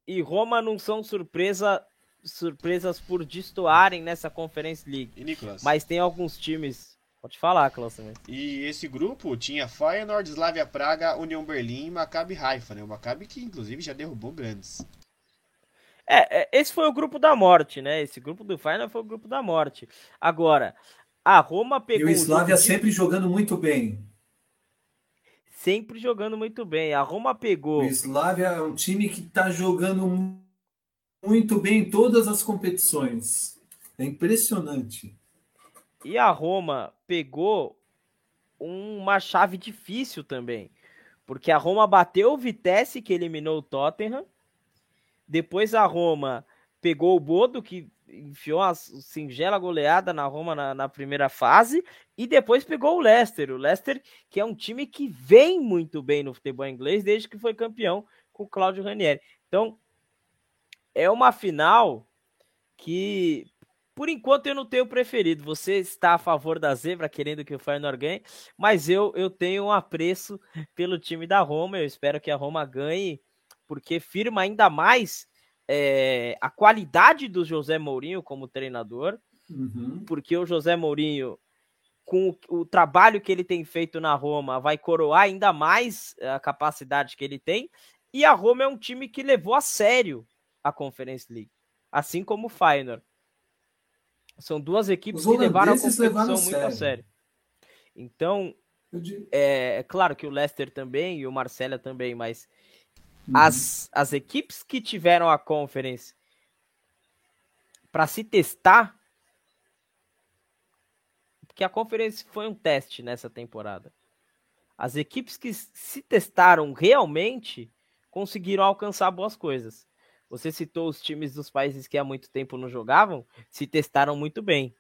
e Roma não são surpresa, surpresas por destoarem nessa Conference League. Mas tem alguns times. Pode falar, Klaus. E esse grupo tinha Feyenoord, Slavia Praga, União Berlim e Maccabi Haifa, né? O Maccabi que inclusive já derrubou grandes. É, é, esse foi o grupo da morte, né? Esse grupo do Feyenoord foi o grupo da morte. Agora, a Roma pegou. E o Slavia sempre jogando muito bem sempre jogando muito bem. A Roma pegou. O Slavia é um time que está jogando muito bem em todas as competições. É impressionante. E a Roma pegou uma chave difícil também. Porque a Roma bateu o Vitesse, que eliminou o Tottenham. Depois a Roma pegou o Bodo, que enfiou uma singela goleada na Roma na, na, primeira fase e depois pegou o Leicester. O Leicester, que é um time que vem muito bem no futebol inglês desde que foi campeão com o Claudio Ranieri. Então, é uma final que, por enquanto, eu não tenho preferido. Você está a favor da zebra, querendo que o Feyenoord ganhe, mas eu, eu tenho um apreço pelo time da Roma. Eu espero que a Roma ganhe, porque firma ainda mais é, a qualidade do José Mourinho como treinador, uhum. porque o José Mourinho, com o, o, trabalho que ele tem feito na Roma, vai coroar ainda mais a capacidade que ele tem. E a Roma é um time que levou a sério a Conference League, assim como o Feyenoord. São duas equipes que levaram a competição muito sério. a sério. Então, é, é, claro que o Leicester também e o Marcelo também, mas Uhum. As, as equipes que tiveram a conference para se testar, porque a conference foi um teste nessa temporada. As equipes que se testaram realmente conseguiram alcançar boas coisas. Você citou os times dos países que há muito tempo não jogavam, se testaram muito bem.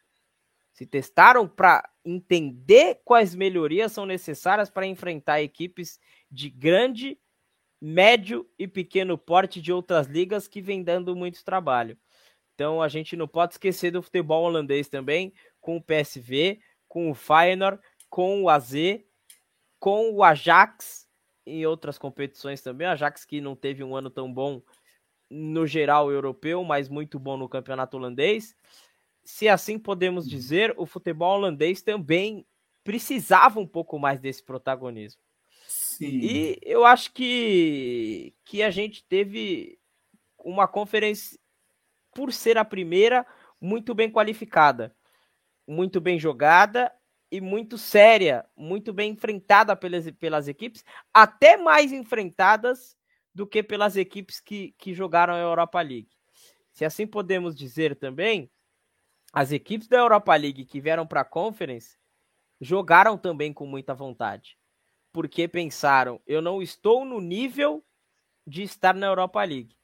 Se testaram para entender quais melhorias são necessárias para enfrentar equipes de grande médio e pequeno porte de outras ligas que vem dando muito trabalho. Então a gente não pode esquecer do futebol holandês também, com o PSV, com o Feyenoord, com o AZ, com o Ajax em outras competições também. O Ajax que não teve um ano tão bom no geral europeu, mas muito bom no campeonato holandês. Se assim podemos dizer, o futebol holandês também precisava um pouco mais desse protagonismo. Sim. E eu acho que, que a gente teve uma conferência, por ser a primeira, muito bem qualificada. muito bem jogada e muito séria, muito bem enfrentada pelas, pelas equipes, até mais enfrentadas do que pelas equipes que, que jogaram a Europa League. Se assim podemos dizer também, as equipes da Europa League que vieram para a Conference jogaram também com muita vontade, porque pensaram: eu não estou no nível de estar na Europa League.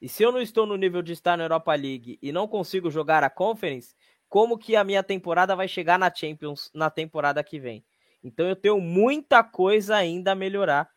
E se eu não estou no nível de estar na Europa League e não consigo jogar a Conference, como que a minha temporada vai chegar na Champions na temporada que vem. Então eu tenho muita coisa ainda a melhorar.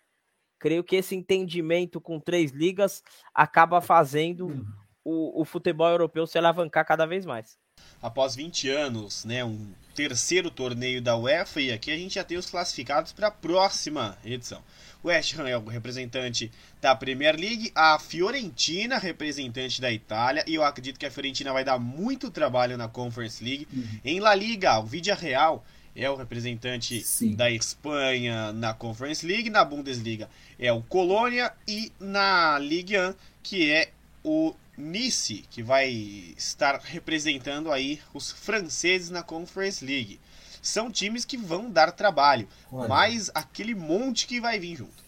Creio que esse entendimento com três ligas acaba fazendo uhum. o, o futebol europeu se alavancar cada vez mais. Após 20 anos, né, um terceiro torneio da UEFA e aqui a gente já tem os classificados para a próxima edição. O West Ham é o representante da Premier League, a Fiorentina, representante da Itália, e eu acredito que a Fiorentina vai dar muito trabalho na Conference League. Uhum. Em La Liga, o Vidia Real é o representante Sim. da Espanha na Conference League, na Bundesliga é o Colônia e na Ligue 1, que é o Nice, que vai estar representando aí os franceses na Conference League são times que vão dar trabalho, Olha. mas aquele monte que vai vir junto.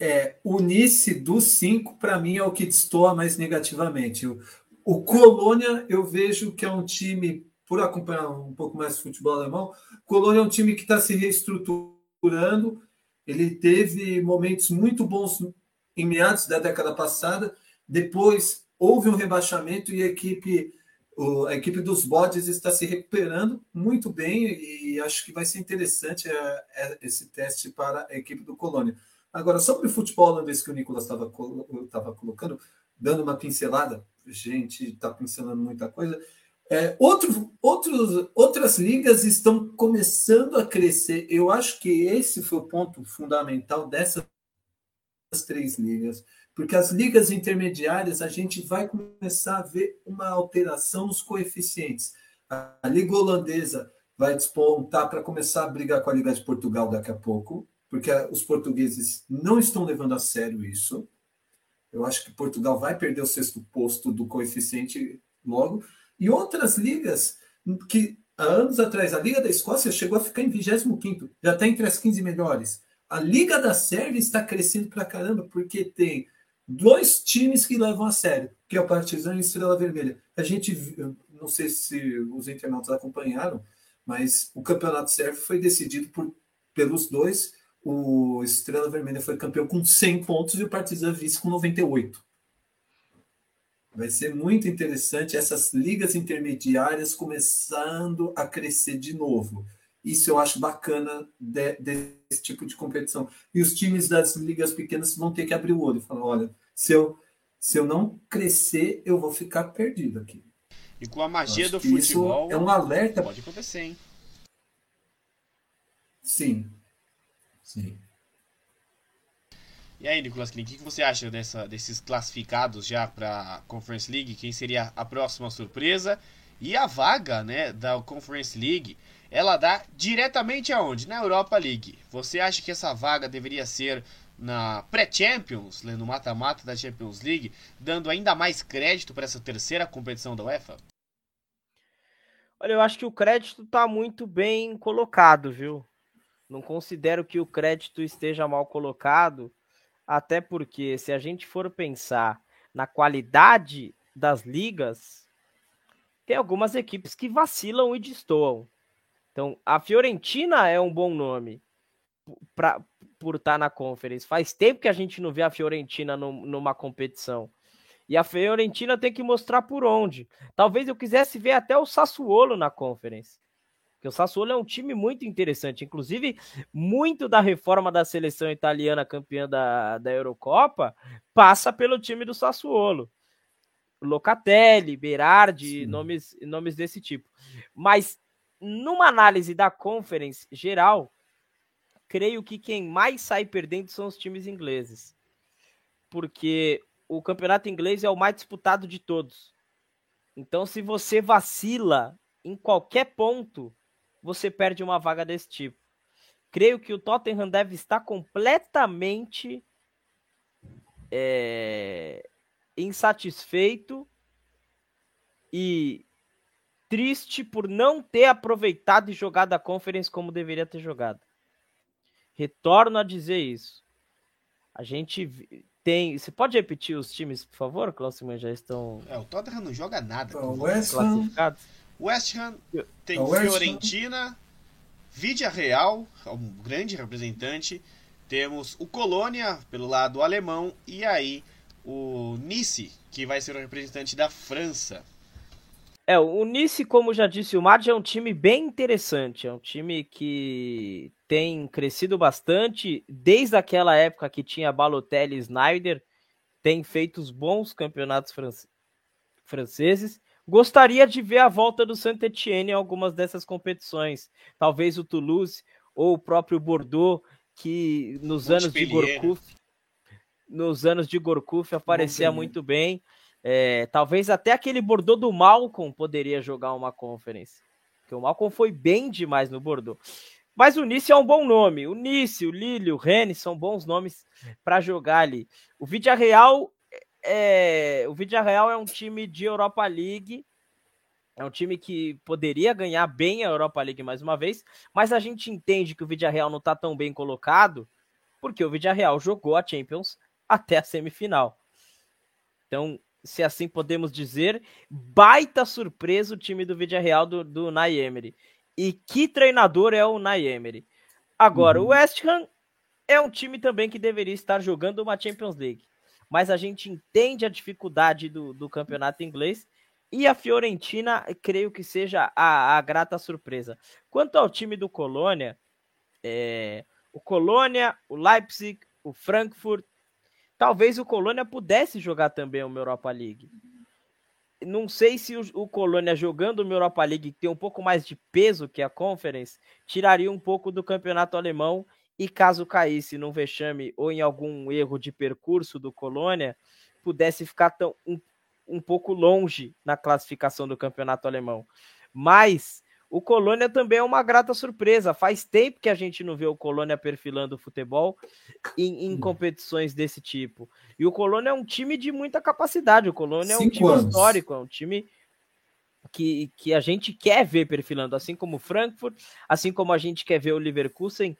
É, o Nice dos cinco, para mim, é o que destoa mais negativamente. O, o Colônia, eu vejo que é um time, por acompanhar um pouco mais o futebol alemão, Colônia é um time que está se reestruturando. Ele teve momentos muito bons em meados da década passada. Depois houve um rebaixamento e a equipe a equipe dos bodes está se recuperando muito bem e acho que vai ser interessante é, é, esse teste para a equipe do Colônia. Agora, sobre o futebol holandês que o Nicolas estava colocando, dando uma pincelada, gente, está pincelando muita coisa. É, outro, outros, outras ligas estão começando a crescer. Eu acho que esse foi o ponto fundamental dessas três ligas porque as ligas intermediárias a gente vai começar a ver uma alteração nos coeficientes. A liga holandesa vai despontar para começar a brigar com a liga de Portugal daqui a pouco, porque os portugueses não estão levando a sério isso. Eu acho que Portugal vai perder o sexto posto do coeficiente logo. E outras ligas que há anos atrás, a Liga da Escócia chegou a ficar em 25, já está entre as 15 melhores. A Liga da Sérvia está crescendo para caramba, porque tem dois times que levam a sério, que é o Partizan e Estrela Vermelha. A gente, não sei se os internautas acompanharam, mas o campeonato sérvio foi decidido por, pelos dois. O Estrela Vermelha foi campeão com 100 pontos e o Partizan vice com 98. Vai ser muito interessante essas ligas intermediárias começando a crescer de novo. Isso eu acho bacana de, desse tipo de competição. E os times das ligas pequenas vão ter que abrir o olho e falar: olha, se eu, se eu não crescer, eu vou ficar perdido aqui. E com a magia do futebol. é um alerta. Pode acontecer, hein? Sim. Sim. E aí, Nicolas Klin, o que você acha dessa, desses classificados já para a Conference League? Quem seria a próxima surpresa? E a vaga né, da Conference League ela dá diretamente aonde? Na Europa League. Você acha que essa vaga deveria ser na pré-Champions, no mata-mata da Champions League, dando ainda mais crédito para essa terceira competição da UEFA? Olha, eu acho que o crédito está muito bem colocado, viu? Não considero que o crédito esteja mal colocado, até porque se a gente for pensar na qualidade das ligas, tem algumas equipes que vacilam e destoam. Então, a Fiorentina é um bom nome pra, por estar tá na Conference. Faz tempo que a gente não vê a Fiorentina no, numa competição. E a Fiorentina tem que mostrar por onde. Talvez eu quisesse ver até o Sassuolo na Conference. Porque o Sassuolo é um time muito interessante. Inclusive, muito da reforma da seleção italiana campeã da, da Eurocopa passa pelo time do Sassuolo. Locatelli, Berardi, nomes, nomes desse tipo. Mas numa análise da Conference geral, creio que quem mais sai perdendo são os times ingleses. Porque o campeonato inglês é o mais disputado de todos. Então, se você vacila em qualquer ponto, você perde uma vaga desse tipo. Creio que o Tottenham deve estar completamente é, insatisfeito e triste por não ter aproveitado e jogado a Conference como deveria ter jogado. Retorno a dizer isso. A gente tem. Você pode repetir os times, por favor, Klaus Já estão. É, o Tottenham não joga nada. O West Ham. West Ham tem West Fiorentina, Vidia Real, um grande representante. Temos o Colônia pelo lado alemão e aí o Nice, que vai ser o representante da França. É, o Nice, como já disse o Mad, é um time bem interessante. É um time que tem crescido bastante desde aquela época que tinha Balotelli e Snyder. Tem feito os bons campeonatos franceses. Gostaria de ver a volta do Saint-Etienne em algumas dessas competições. Talvez o Toulouse ou o próprio Bordeaux, que nos anos de Gorkuf, nos anos de Gorkuf aparecia muito bem. É, talvez até aquele Bordeaux do Malcolm poderia jogar uma conference. Porque o Malcolm foi bem demais no Bordeaux. Mas o Nice é um bom nome. O Nice, o Lille, o Rennes são bons nomes para jogar ali. O Vidia Real é, o Vidia Real é um time de Europa League. É um time que poderia ganhar bem a Europa League mais uma vez, mas a gente entende que o Vidia Real não está tão bem colocado, porque o Vidia Real jogou a Champions até a semifinal. Então, se assim podemos dizer, baita surpresa o time do Villarreal do, do Nay Emery. E que treinador é o Nay Emery. Agora, uhum. o West Ham é um time também que deveria estar jogando uma Champions League. Mas a gente entende a dificuldade do, do campeonato inglês e a Fiorentina, creio que seja a, a grata surpresa. Quanto ao time do Colônia, é, o Colônia, o Leipzig, o Frankfurt, talvez o Colônia pudesse jogar também uma Europa League. Não sei se o, o Colônia jogando uma Europa League, que tem um pouco mais de peso que a Conference, tiraria um pouco do campeonato alemão e caso caísse num vexame ou em algum erro de percurso do Colônia, pudesse ficar tão, um, um pouco longe na classificação do campeonato alemão. Mas o Colônia também é uma grata surpresa. Faz tempo que a gente não vê o Colônia perfilando o futebol em, em competições desse tipo. E o Colônia é um time de muita capacidade. O Colônia é um time anos. histórico, é um time que, que a gente quer ver perfilando, assim como o Frankfurt, assim como a gente quer ver o Leverkusen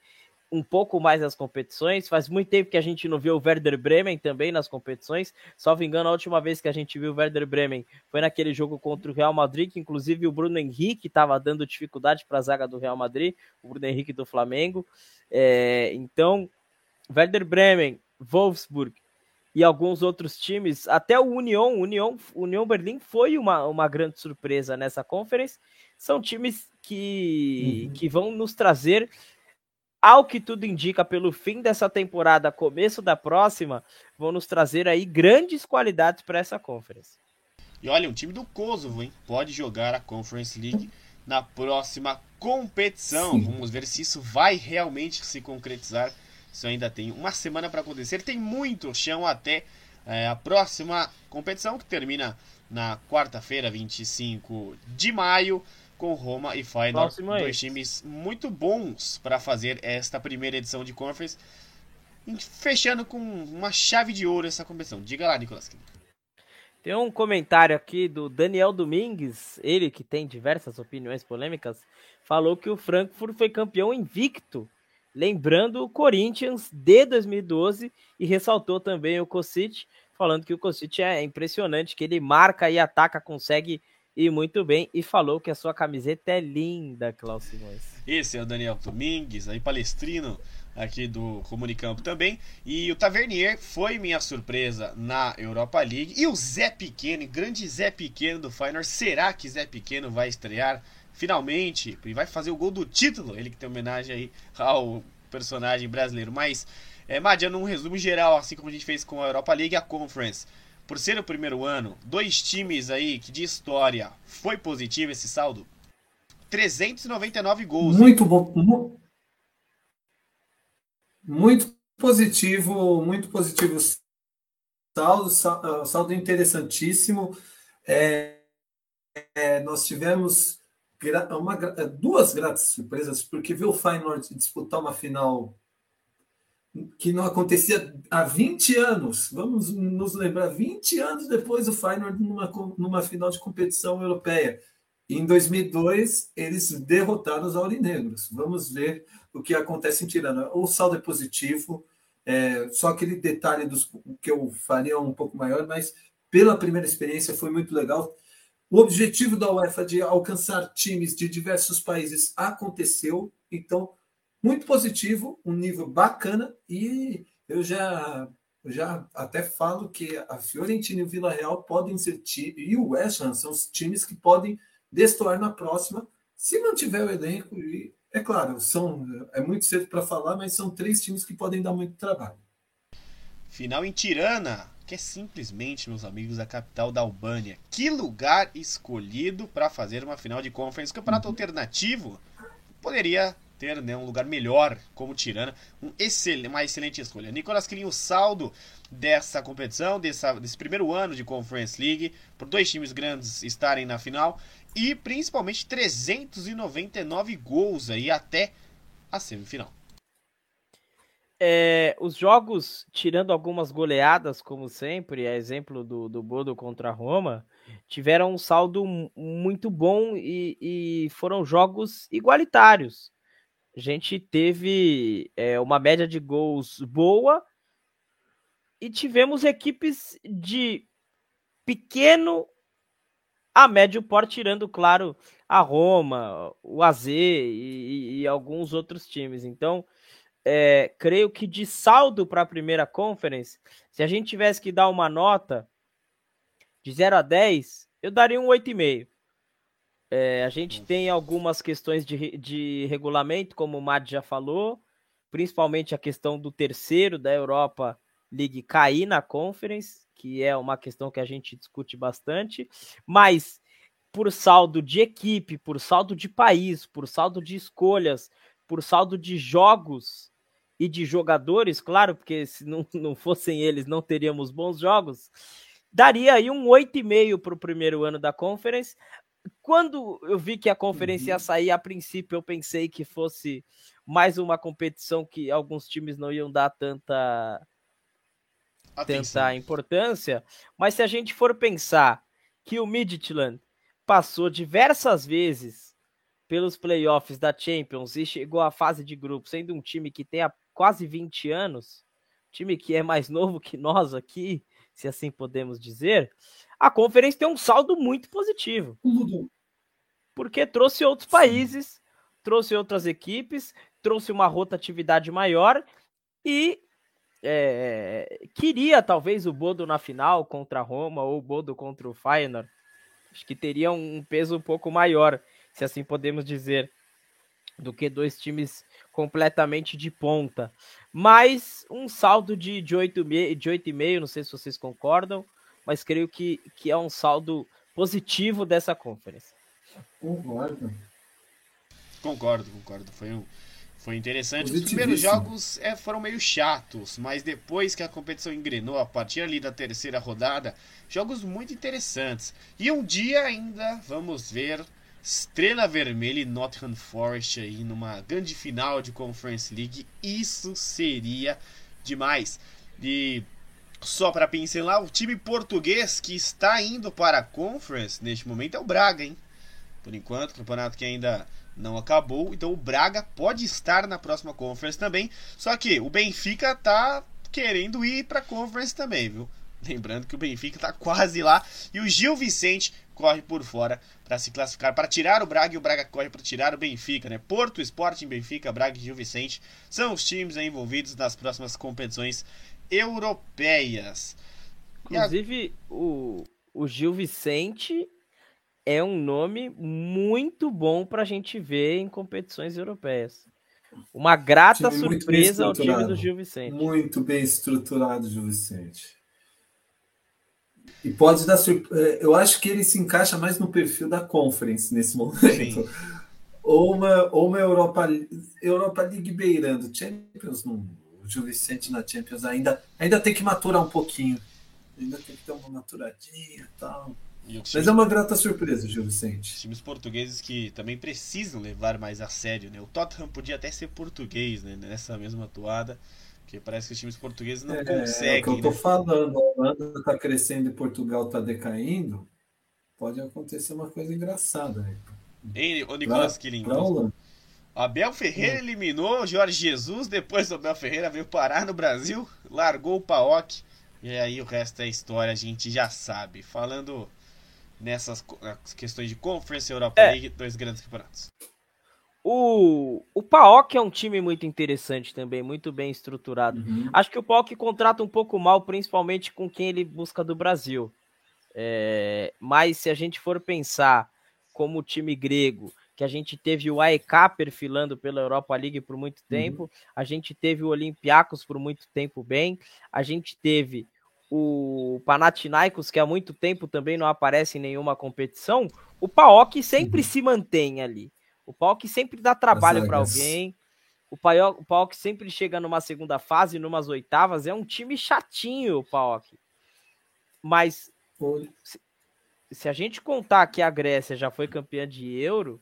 um pouco mais nas competições. Faz muito tempo que a gente não vê o Werder Bremen também nas competições. Só me engano, a última vez que a gente viu o Werder Bremen foi naquele jogo contra o Real Madrid, que inclusive o Bruno Henrique estava dando dificuldade para a zaga do Real Madrid, o Bruno Henrique do Flamengo. É, então, Werder Bremen, Wolfsburg e alguns outros times, até o Union, Union, Union Berlim foi uma, uma grande surpresa nessa conference. São times que, uhum. que vão nos trazer ao que tudo indica, pelo fim dessa temporada, começo da próxima, vão nos trazer aí grandes qualidades para essa conference. E olha, um time do Kosovo, hein? Pode jogar a Conference League na próxima competição. Sim. Vamos ver se isso vai realmente se concretizar. Isso ainda tem uma semana para acontecer. Tem muito chão até é, a próxima competição, que termina na quarta-feira, 25 de maio com Roma e Feyenoord, dois times muito bons para fazer esta primeira edição de Conference, fechando com uma chave de ouro essa competição. Diga lá, Nicolas. Tem um comentário aqui do Daniel Domingues, ele que tem diversas opiniões polêmicas, falou que o Frankfurt foi campeão invicto, lembrando o Corinthians de 2012 e ressaltou também o Kosic, falando que o Kosic é impressionante, que ele marca e ataca, consegue e muito bem, e falou que a sua camiseta é linda, Klaus Simões. Esse é o Daniel Domingues, aí palestrino aqui do Comunicampo também. E o Tavernier foi minha surpresa na Europa League. E o Zé Pequeno, grande Zé Pequeno do Feyenoord, será que Zé Pequeno vai estrear finalmente e vai fazer o gol do título? Ele que tem homenagem aí ao personagem brasileiro. Mas, é, Madia, num resumo geral, assim como a gente fez com a Europa League e a Conference, por ser o primeiro ano, dois times aí que de história foi positivo esse saldo. 399 gols. Muito bom. Muito positivo, muito positivo saldo, ah, saldo interessantíssimo. É, é, nós tivemos uma, duas gratas surpresas, porque ver o Feyenoord disputar uma final que não acontecia há 20 anos. Vamos nos lembrar, 20 anos depois do Feyenoord numa, numa final de competição europeia. Em 2002, eles derrotaram os aurinegros. Vamos ver o que acontece em Tirana. O saldo é positivo, é, só aquele detalhe dos, que eu faria um pouco maior, mas pela primeira experiência foi muito legal. O objetivo da UEFA de alcançar times de diversos países aconteceu, então muito positivo, um nível bacana e eu já já até falo que a Fiorentina e o Vila Real podem ser e o West Ham são os times que podem destoar na próxima se mantiver o elenco e é claro, são é muito cedo para falar, mas são três times que podem dar muito trabalho. Final em Tirana, que é simplesmente, meus amigos, a capital da Albânia. Que lugar escolhido para fazer uma final de conference. Campeonato uhum. alternativo poderia ter né, um lugar melhor como Tirana. Um excelente, uma excelente escolha. Nicolas Crinho, o saldo dessa competição, dessa, desse primeiro ano de Conference League, por dois times grandes estarem na final e principalmente 399 gols aí até a semifinal. É, os jogos, tirando algumas goleadas, como sempre, a exemplo do, do Bodo contra a Roma, tiveram um saldo muito bom e, e foram jogos igualitários. A gente teve é, uma média de gols boa e tivemos equipes de pequeno a médio porte, tirando, claro, a Roma, o AZ e, e alguns outros times. Então, é, creio que de saldo para a primeira conference, se a gente tivesse que dar uma nota de 0 a 10, eu daria um 8,5. É, a gente tem algumas questões de, de regulamento, como o Mad já falou, principalmente a questão do terceiro da Europa League cair na Conference, que é uma questão que a gente discute bastante, mas por saldo de equipe, por saldo de país, por saldo de escolhas, por saldo de jogos e de jogadores, claro, porque se não, não fossem eles não teríamos bons jogos, daria aí um 8,5 para o primeiro ano da Conference. Quando eu vi que a conferência uhum. ia sair, a princípio eu pensei que fosse mais uma competição que alguns times não iam dar tanta, tanta importância, mas se a gente for pensar que o Midtjylland passou diversas vezes pelos playoffs da Champions e chegou à fase de grupo, sendo um time que tem quase 20 anos, time que é mais novo que nós aqui, se assim podemos dizer, a conferência tem um saldo muito positivo. Porque trouxe outros países, trouxe outras equipes, trouxe uma rotatividade maior e é, queria talvez o Bodo na final contra a Roma ou o Bodo contra o Feyenoord. Acho que teria um peso um pouco maior, se assim podemos dizer, do que dois times completamente de ponta. Mas um saldo de, de 8,5, de 8,5, não sei se vocês concordam, mas creio que, que é um saldo positivo dessa conferência. Concordo. Concordo, concordo. Foi um, foi interessante. Os primeiros jogos é, foram meio chatos, mas depois que a competição engrenou, a partir ali da terceira rodada, jogos muito interessantes. E um dia ainda vamos ver Estrela Vermelha e Nottingham Forest aí numa grande final de Conference League. Isso seria demais. E só para pincelar, o time português que está indo para a Conference neste momento é o Braga, hein? Por enquanto, campeonato que ainda não acabou, então o Braga pode estar na próxima Conference também. Só que o Benfica tá querendo ir para a Conference também, viu? Lembrando que o Benfica está quase lá e o Gil Vicente corre por fora para se classificar, para tirar o Braga e o Braga corre para tirar o Benfica, né? Porto, Sporting, Benfica, Braga e Gil Vicente são os times envolvidos nas próximas competições europeias. Inclusive, a... o, o Gil Vicente é um nome muito bom para a gente ver em competições europeias. Uma grata surpresa ao time do Gil Vicente. Muito bem estruturado, Gil Vicente. E pode dar surpresa. É, eu acho que ele se encaixa mais no perfil da Conference nesse momento. Ou uma, ou uma Europa, Europa League beirando. Champions não Gil Vicente na Champions ainda, ainda tem que maturar um pouquinho. Ainda tem que ter uma maturadinha e tal. E Mas é uma grata surpresa, Gil Vicente. Times portugueses que também precisam levar mais a sério, né? O Tottenham podia até ser português, né? Nessa mesma atuada. Porque parece que os times portugueses não é, conseguem. É o que eu tô né? falando. A Holanda está crescendo e Portugal está decaindo. Pode acontecer uma coisa engraçada. Né? Hein, o Nicolas Killing. Abel Ferreira é. eliminou Jorge Jesus, depois o Abel Ferreira veio parar no Brasil, largou o Paok. E aí o resto é história, a gente já sabe. Falando nessas questões de Conference Europa é. League, dois grandes campeonatos. O, o PAOK é um time muito interessante também, muito bem estruturado. Uhum. Acho que o PAOK contrata um pouco mal, principalmente com quem ele busca do Brasil. É, mas se a gente for pensar como o time grego, que a gente teve o AEK perfilando pela Europa League por muito uhum. tempo, uhum. a gente teve o Olympiacos por muito tempo bem, a gente teve o Panathinaikos, que há muito tempo também não aparece em nenhuma competição, o PAOK sempre uhum. se mantém ali. O PAOK sempre dá trabalho para alguém. O PAOK, o PAOK sempre chega numa segunda fase, numas oitavas. É um time chatinho, o PAOK. Mas se, se, a gente contar que a Grécia já foi campeã de Euro,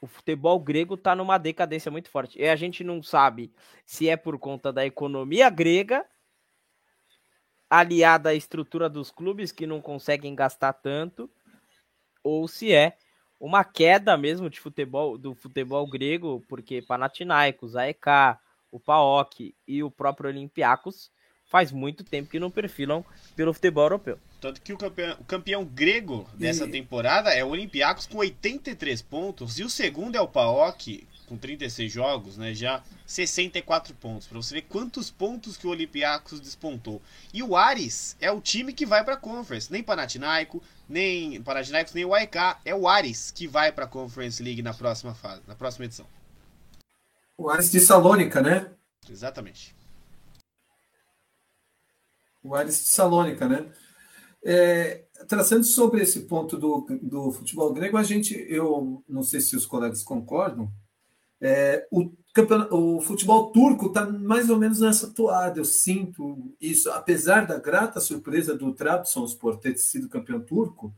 o futebol grego tá numa decadência muito forte. E a gente não sabe se é por conta da economia grega aliada à estrutura dos clubes que não conseguem gastar tanto, ou se é uma queda mesmo de futebol do futebol grego, porque Panathinaikos, AEK, o PAOK e o próprio Olympiacos faz muito tempo que não perfilam pelo futebol europeu. Tanto que o campeão, o campeão grego dessa e... temporada é o Olympiacos com 83 pontos e o segundo é o PAOK com 36 jogos, né, já 64 pontos. Para você ver quantos pontos que o Olympiacos despontou. E o Ares é o time que vai para a Conference, nem Panathinaiko, nem Panathinaikos, nem o AEK, é o Ares que vai para a Conference League na próxima fase, na próxima edição. O Ares de Salônica, né? Exatamente. O Ares de Salônica, né? É, traçando sobre esse ponto do, do futebol grego, a gente, eu não sei se os colegas concordam, é, o, o, futebol turco está mais ou menos nessa toada, eu sinto isso, apesar da grata surpresa do Trabzonspor ter sido campeão turco,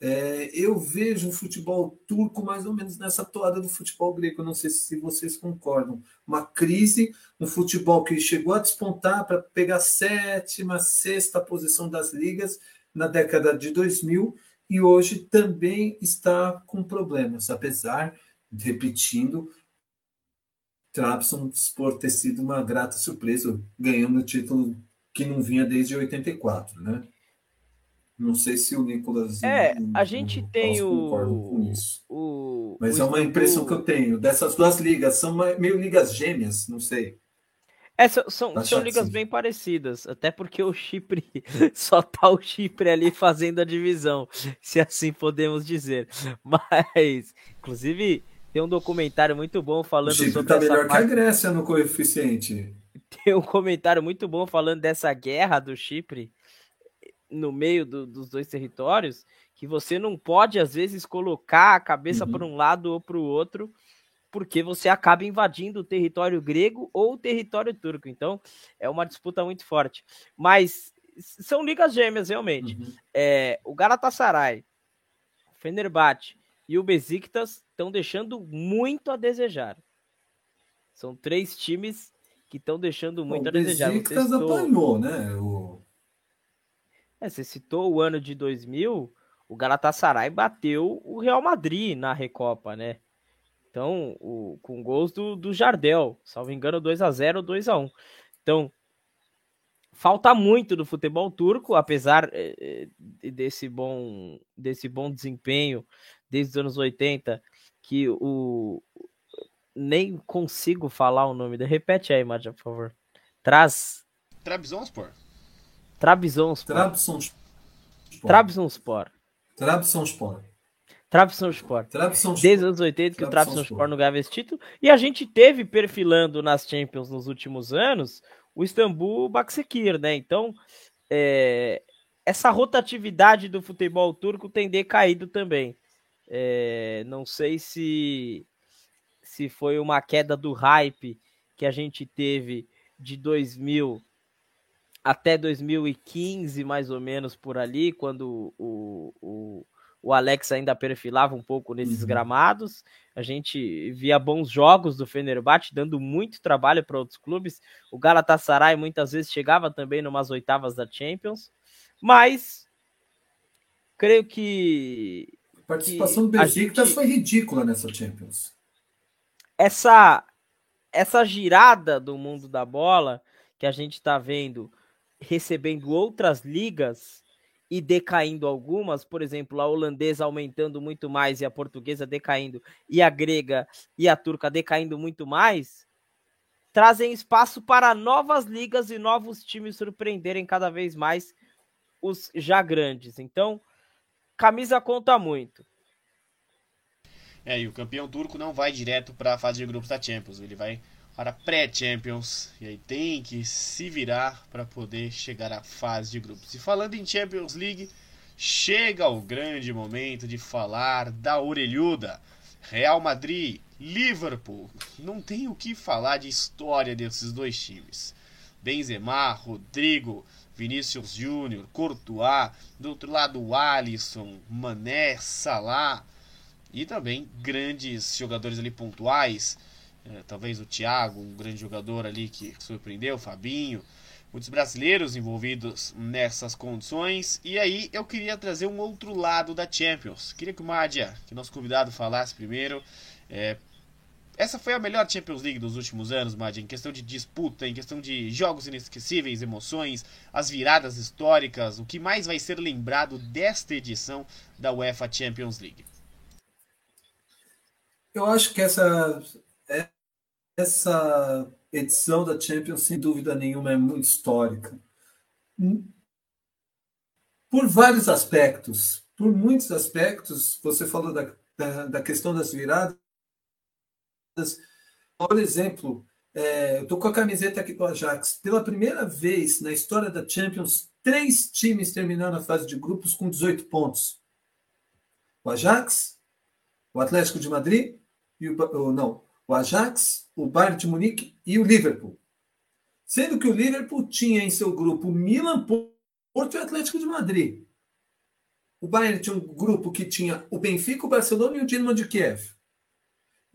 é, eu vejo o futebol turco mais ou menos nessa toada do futebol grego. Não sei se vocês concordam. Uma crise, um futebol que chegou a despontar para pegar a sétima, sexta posição das ligas na década de 2000 e hoje também está com problemas, apesar, repetindo, Trabzonspor ter sido uma grata surpresa, ganhando o título que não vinha desde 84, né? Não sei se o Nicolas. É, a gente tem o. O, Mas o é uma impressão que eu tenho. Dessas duas ligas, são meio ligas gêmeas, não sei. É, são, são, são ligas bem parecidas, até porque o Chipre só tá o Chipre ali fazendo a divisão, se assim podemos dizer. Mas, inclusive, tem um documentário muito bom falando o sobre. Tá melhor parte... que a Grécia no coeficiente. Tem um comentário muito bom falando dessa guerra do Chipre no meio do, dos dois territórios, que você não pode, às vezes, colocar a cabeça uhum. para um lado ou para o outro, porque você acaba invadindo o território grego ou o território turco. Então, é uma disputa muito forte. Mas são ligas gêmeas, realmente. Uhum. É, o Galatasaray, o Fenerbahçe e o Besiktas estão deixando muito a desejar. São três times que estão deixando muito Bom, a desejar. O Besiktas apanhou, né? O... É, você citou o ano de 2000, o Galatasaray bateu o Real Madrid na Recopa, né? Então, o, com gols do, do Jardel, salvo engano, 2 a 0 2 a 1 Então, falta muito do futebol turco, apesar eh, eh, desse bom, desse bom desempenho desde os anos 80, que o. Nem consigo falar o nome. Repete aí, Madja, por favor. Traz. Trabzonspor. Trabzonspor. Trabzonspor. Trabzonspor. Trabzonspor. Trabzonspor. Trabzonspor. Desde os anos 80 que o Trabzonspor não ganhava esse título. E a gente teve perfilando nas Champions nos últimos anos o Istambul Baksekir, né? Então, é, essa rotatividade do futebol turco tem decaído também. É, não sei se, se foi uma queda do hype que a gente teve de 2000 até 2015, mais ou menos por ali, quando o, o, o Alex ainda perfilava um pouco nesses Uhum. gramados. A gente via bons jogos do Fenerbahçe, dando muito trabalho para outros clubes. O Galatasaray muitas vezes chegava também numas oitavas da Champions. Mas creio que participação do Besiktas gente- foi ridícula nessa Champions. essa essa girada do mundo da bola que a gente está vendo recebendo outras ligas e decaindo algumas, por exemplo, a holandesa aumentando muito mais e a portuguesa decaindo, e a grega e a turca decaindo muito mais, trazem espaço para novas ligas e novos times surpreenderem cada vez mais os já grandes. Então, camisa conta muito. É, e o campeão turco não vai direto para a fase de grupos da Champions, ele vai para pré-Champions e aí tem que se virar para poder chegar à fase de grupos. E falando em Champions League, chega o grande momento de falar da orelhuda. Real Madrid, Liverpool. Não tem o que falar de história desses dois times. Benzema, Rodrigo, Vinícius Júnior, Courtois, do outro lado Alisson, Mané, Salah e também grandes jogadores ali pontuais, eh, talvez o Thiago, um grande jogador ali que surpreendeu, Fabinho, muitos brasileiros envolvidos nessas condições. E aí eu queria trazer um outro lado da Champions. Queria que o Mádia, que nosso convidado falasse primeiro, eh, essa foi a melhor Champions League dos últimos anos, Mádia, em questão de disputa, em questão de jogos inesquecíveis, emoções, as viradas históricas, o que mais vai ser lembrado desta edição da UEFA Champions League. Eu acho que essa, essa edição da Champions, sem dúvida nenhuma, é muito histórica. Por vários aspectos. Por muitos aspectos, você falou da, da, da questão das viradas. Por exemplo, é, eu estou com a camiseta aqui do Ajax. Pela primeira vez na história da Champions, três times terminaram a fase de grupos com 18 pontos. O Ajax, o Atlético de Madrid e o não, o Ajax, o Bayern de Munique e o Liverpool. Sendo que o Liverpool tinha em seu grupo Milan, Porto e Atlético de Madrid. O Bayern tinha um grupo que tinha o Benfica, o Barcelona e o Dinamo de Kiev.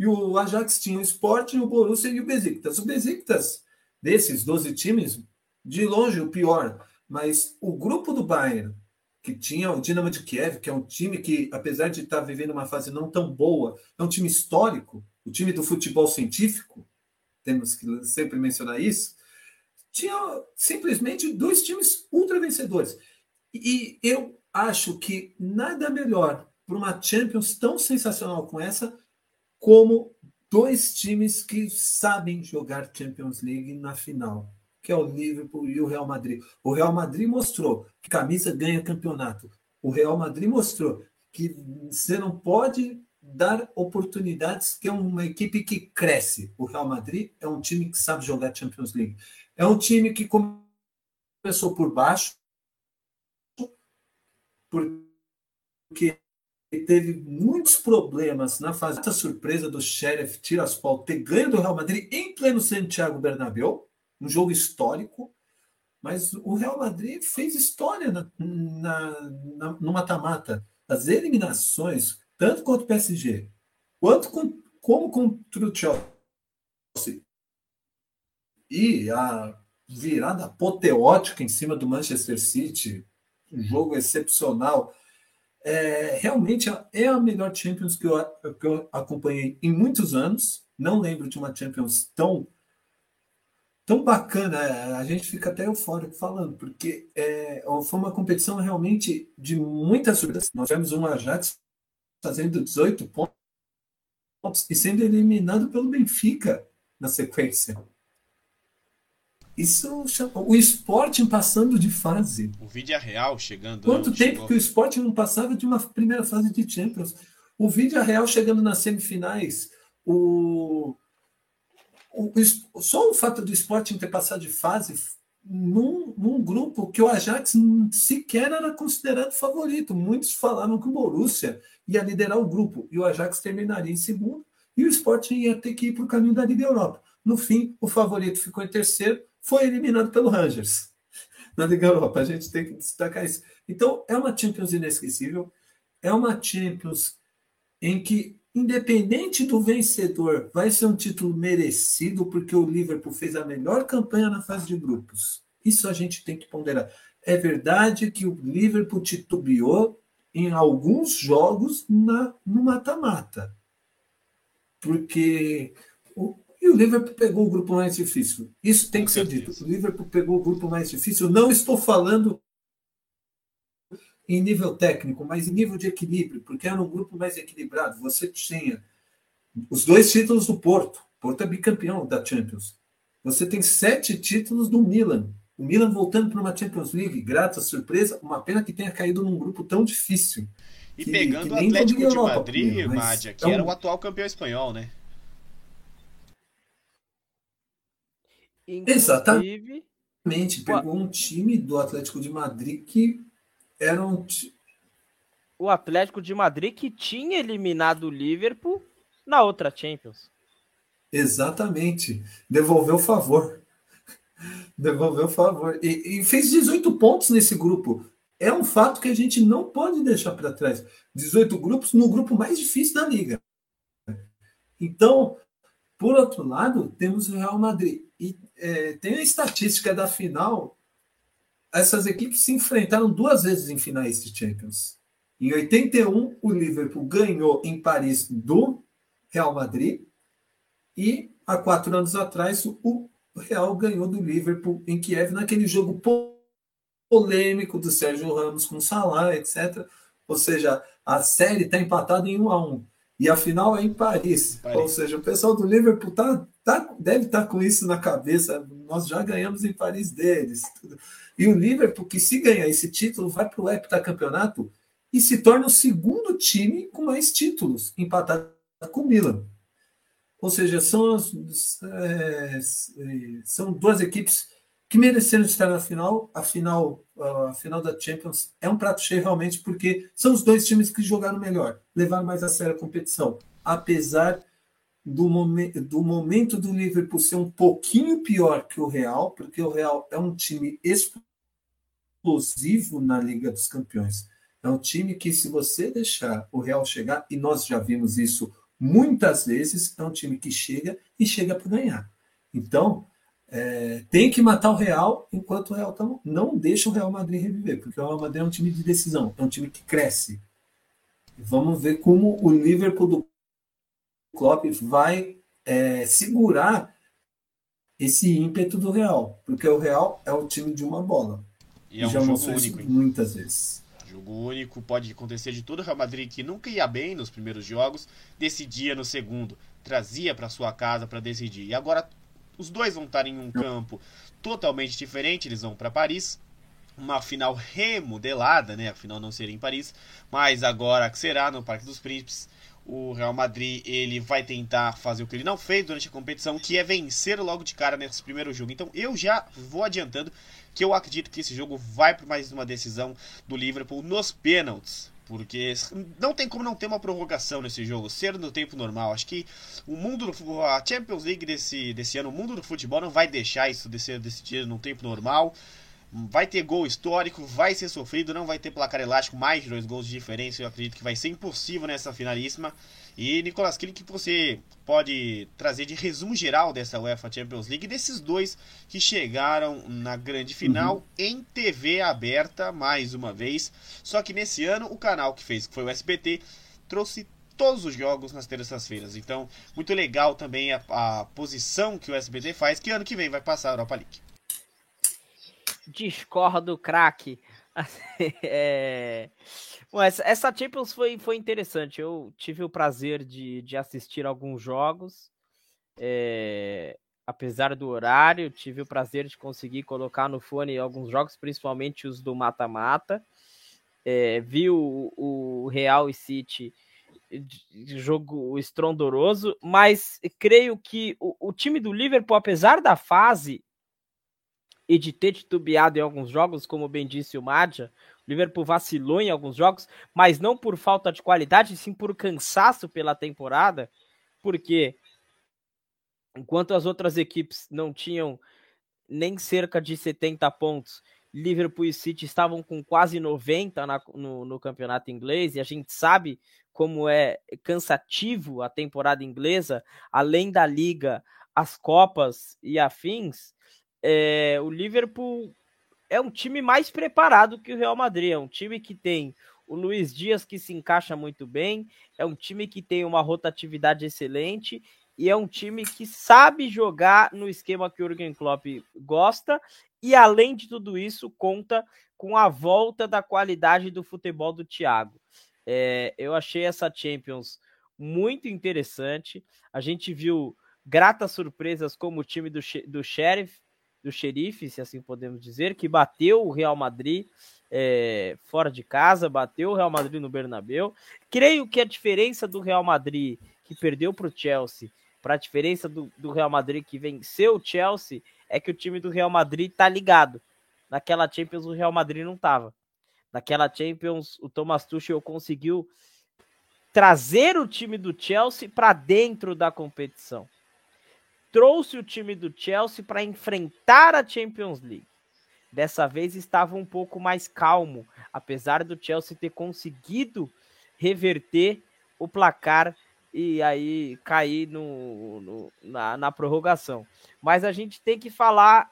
E o Ajax tinha o Sporting, o Borussia e o Besiktas. O Besiktas, desses 12 times, de longe o pior. Mas o grupo do Bayern, que tinha o Dinamo de Kiev, que é um time que, apesar de estar vivendo uma fase não tão boa, é um time histórico, o time do futebol científico, temos que sempre mencionar isso, tinha simplesmente dois times ultra vencedores. E eu acho que nada melhor para uma Champions tão sensacional como essa, como dois times que sabem jogar Champions League na final que é o Liverpool e o Real Madrid. O Real Madrid mostrou que camisa ganha campeonato. O Real Madrid mostrou que você não pode dar oportunidades, que é uma equipe que cresce. O Real Madrid é um time que sabe jogar Champions League. É um time que começou por baixo, porque teve muitos problemas na fase da surpresa do Sheriff Tiraspol ter ganho do Real Madrid em pleno Santiago Bernabéu um jogo histórico, mas o Real Madrid fez história na, na, na, no mata-mata. As eliminações, tanto contra o PSG, quanto com, como contra o Chelsea, e a virada apoteótica em cima do Manchester City, um jogo excepcional. É, realmente é a melhor Champions que eu, que eu acompanhei em muitos anos. Não lembro de uma Champions tão tão bacana, a gente fica até eufórico falando, porque é, foi uma competição realmente de muitas surpresas. Nós tivemos um Ajax fazendo 18 pontos e sendo eliminado pelo Benfica na sequência. Isso o Sporting passando de fase. O vídeo é real chegando. Quanto tempo chegou... que o Sporting não passava de uma primeira fase de Champions? O vídeo é real chegando nas semifinais. O o, só o fato do Sporting ter passado de fase num, num, grupo que o Ajax sequer era considerado favorito. Muitos falavam que o Borussia ia liderar o grupo e o Ajax terminaria em segundo e o Sporting ia ter que ir para o caminho da Liga Europa. No fim, o favorito ficou em terceiro, foi eliminado pelo Rangers na Liga Europa. A gente tem que destacar isso. Então, é uma Champions inesquecível. é uma Champions em que, independente do vencedor, vai ser um título merecido, porque o Liverpool fez a melhor campanha na fase de grupos. Isso a gente tem que ponderar. É verdade que o Liverpool titubeou em alguns jogos na, no mata-mata. Porque o, e o Liverpool pegou o grupo mais difícil. Isso tem que ser dito. O Liverpool pegou o grupo mais difícil. Não estou falando em nível técnico, mas em nível de equilíbrio, porque era um grupo mais equilibrado. Você tinha os dois títulos do Porto. Porto é bicampeão da Champions. Você tem sete títulos do Milan. O Milan voltando para uma Champions League, grata surpresa, uma pena que tenha caído num grupo tão difícil. E que, pegando que o Atlético de Europa, Madrid, Mádia, que um... era o atual campeão espanhol, né? Inclusive... Exatamente, pegou um time do Atlético de Madrid que era um. O Atlético de Madrid que tinha eliminado o Liverpool na outra Champions. Exatamente. Devolveu o favor. Devolveu o favor. E, e, fez 18 pontos nesse grupo. É um fato que a gente não pode deixar para trás. 18 grupos no grupo mais difícil da liga. Então, por outro lado, temos o Real Madrid. E é, tem a estatística da final. Essas equipes se enfrentaram duas vezes em finais de Champions. Em 81, o Liverpool ganhou em Paris do Real Madrid. E há quatro anos atrás, o Real ganhou do Liverpool em Kiev naquele jogo polêmico do Sérgio Ramos com Salah, etc. Ou seja, a série está empatada em 1 a 1 e a final é em Paris. Paris. Ou seja, o pessoal do Liverpool tá, tá, deve estar tá com isso na cabeça. Nós já ganhamos em Paris deles. E o Liverpool, que se ganhar esse título, vai para o heptacampeonato e se torna o segundo time com mais títulos, empatado com o Milan. Ou seja, são, as, é, são duas equipes que mereceram estar na final. A final, a final da Champions é um prato cheio realmente, porque são os dois times que jogaram melhor, levaram mais a sério a competição. Apesar do, momen do momento do Liverpool ser um pouquinho pior que o Real, porque o Real é um time explosivo na Liga dos Campeões. É um time que, se você deixar o Real chegar, e nós já vimos isso muitas vezes é um time que chega e chega para ganhar. Então, é, tem que matar o Real enquanto o Real tá, não deixa o Real Madrid reviver, porque o Real Madrid é um time de decisão, é um time que cresce. Vamos ver como o Liverpool do Klopp vai é, segurar esse ímpeto do Real, porque o Real é o time de uma bola. E é um já mostrou único, isso muitas vezes. Jogo único, pode acontecer de todo o Real Madrid que nunca ia bem nos primeiros jogos, decidia no segundo, trazia para sua casa para decidir. E agora os dois vão estar em um campo totalmente diferente, eles vão para Paris, uma final remodelada, né? A final não seria em Paris, mas agora que será no Parque dos Príncipes. O Real Madrid ele vai tentar fazer o que ele não fez durante a competição, que é vencer logo de cara nesse primeiro jogo. Então eu já vou adiantando que eu acredito que esse jogo vai para mais uma decisão do Liverpool nos pênaltis. Porque não tem como não ter uma prorrogação nesse jogo, ser no tempo normal. Acho que o mundo do a Champions League desse, desse ano, o mundo do futebol não vai deixar isso de ser decidido no tempo normal. Vai ter gol histórico, vai ser sofrido, não vai ter placar elástico, mais de dois gols de diferença. Eu acredito que vai ser impossível nessa finalíssima. E, Nicolas, aquele que você pode trazer de resumo geral dessa UEFA Champions League, desses dois que chegaram na grande final uhum. em TV aberta, mais uma vez. Só que nesse ano, o canal que fez, que foi o SBT, trouxe todos os jogos nas terças-feiras. Então, muito legal também a, a, posição que o SBT faz, que ano que vem vai passar a Europa League. Discordo, craque. é... Essa, essa Champions foi, foi interessante. Eu tive o prazer de, de assistir alguns jogos. É, apesar do horário, tive o prazer de conseguir colocar no fone alguns jogos, principalmente os do mata-mata. É, vi o, o Real e City jogo estrondoroso, mas creio que o, o time do Liverpool, apesar da fase e de ter titubeado em alguns jogos, como bem disse o Madja, o Liverpool vacilou em alguns jogos, mas não por falta de qualidade, sim por cansaço pela temporada, porque enquanto as outras equipes não tinham nem cerca de 70 pontos Liverpool e City estavam com quase 90 na, no, no campeonato inglês, e a gente sabe como é cansativo a temporada inglesa, além da liga, as copas e afins, é, o Liverpool é um time mais preparado que o Real Madrid, é um time que tem o Luiz Dias que se encaixa muito bem, é um time que tem uma rotatividade excelente e é um time que sabe jogar no esquema que o Jurgen Klopp gosta e além de tudo isso conta com a volta da qualidade do futebol do Thiago. É, eu achei essa Champions muito interessante. A gente viu gratas surpresas como o time do, do Sheriff, do Xerife, se assim podemos dizer, que bateu o Real Madrid é, fora de casa, bateu o Real Madrid no Bernabéu. Creio que a diferença do Real Madrid que perdeu para o Chelsea para a diferença do, do Real Madrid que venceu o Chelsea é que o time do Real Madrid tá ligado. Naquela Champions o Real Madrid não tava. Naquela Champions o Thomas Tuchel conseguiu trazer o time do Chelsea para dentro da competição. Trouxe o time do Chelsea para enfrentar a Champions League. Dessa vez estava um pouco mais calmo, apesar do Chelsea ter conseguido reverter o placar e aí cair no, no na, na, prorrogação. Mas a gente tem que falar,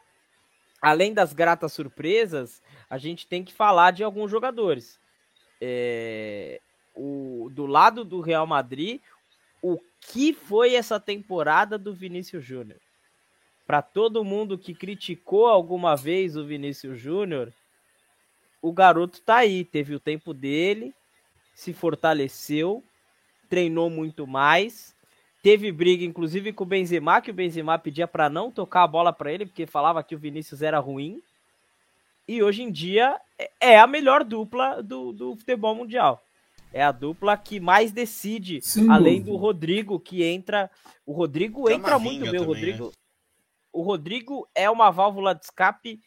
além das gratas surpresas, a gente tem que falar de alguns jogadores. É, o, do lado do Real Madrid, o que foi essa temporada do Vinícius Júnior? Para todo mundo que criticou alguma vez o Vinícius Júnior, o garoto tá aí, teve o tempo dele, se fortaleceu, treinou muito mais. Teve briga, inclusive, com o Benzema, que o Benzema pedia para não tocar a bola para ele, porque falava que o Vinícius era ruim. E hoje em dia é, é a melhor dupla do, do futebol mundial. É a dupla que mais decide, Sim, além do Rodrigo, que entra. O Rodrigo entra muito bem. O Rodrigo, né? o Rodrigo é uma válvula de escape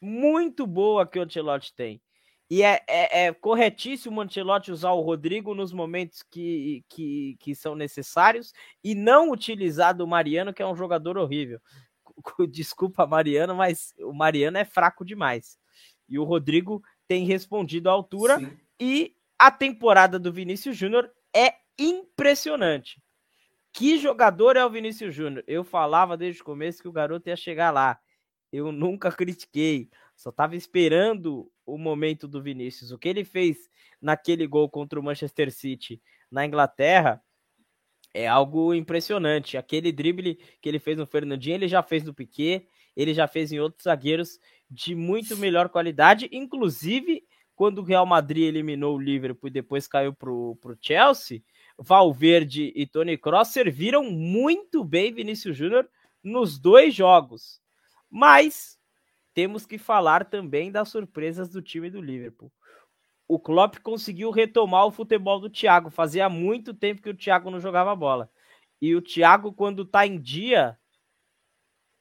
muito boa que o Ancelotti tem. E é, é, é, corretíssimo o Ancelotti usar o Rodrigo nos momentos que, que, que são necessários e não utilizar o Mariano, que é um jogador horrível. Desculpa, Mariano, mas o Mariano é fraco demais. E o Rodrigo tem respondido à altura. Sim. E a temporada do Vinícius Júnior é impressionante. Que jogador é o Vinícius Júnior? Eu falava desde o começo que o garoto ia chegar lá. Eu nunca critiquei. Só estava esperando o momento do Vinícius. O que ele fez naquele gol contra o Manchester City na Inglaterra é algo impressionante. Aquele drible que ele fez no Fernandinho, ele já fez no Piquet, ele já fez em outros zagueiros de muito melhor qualidade, inclusive quando o Real Madrid eliminou o Liverpool e depois caiu para o Chelsea, Valverde e Tony Kroos serviram muito bem Vinícius Júnior nos dois jogos. Mas temos que falar também das surpresas do time do Liverpool. O Klopp conseguiu retomar o futebol do Thiago. Fazia muito tempo que o Thiago não jogava bola. E o Thiago, quando tá em dia,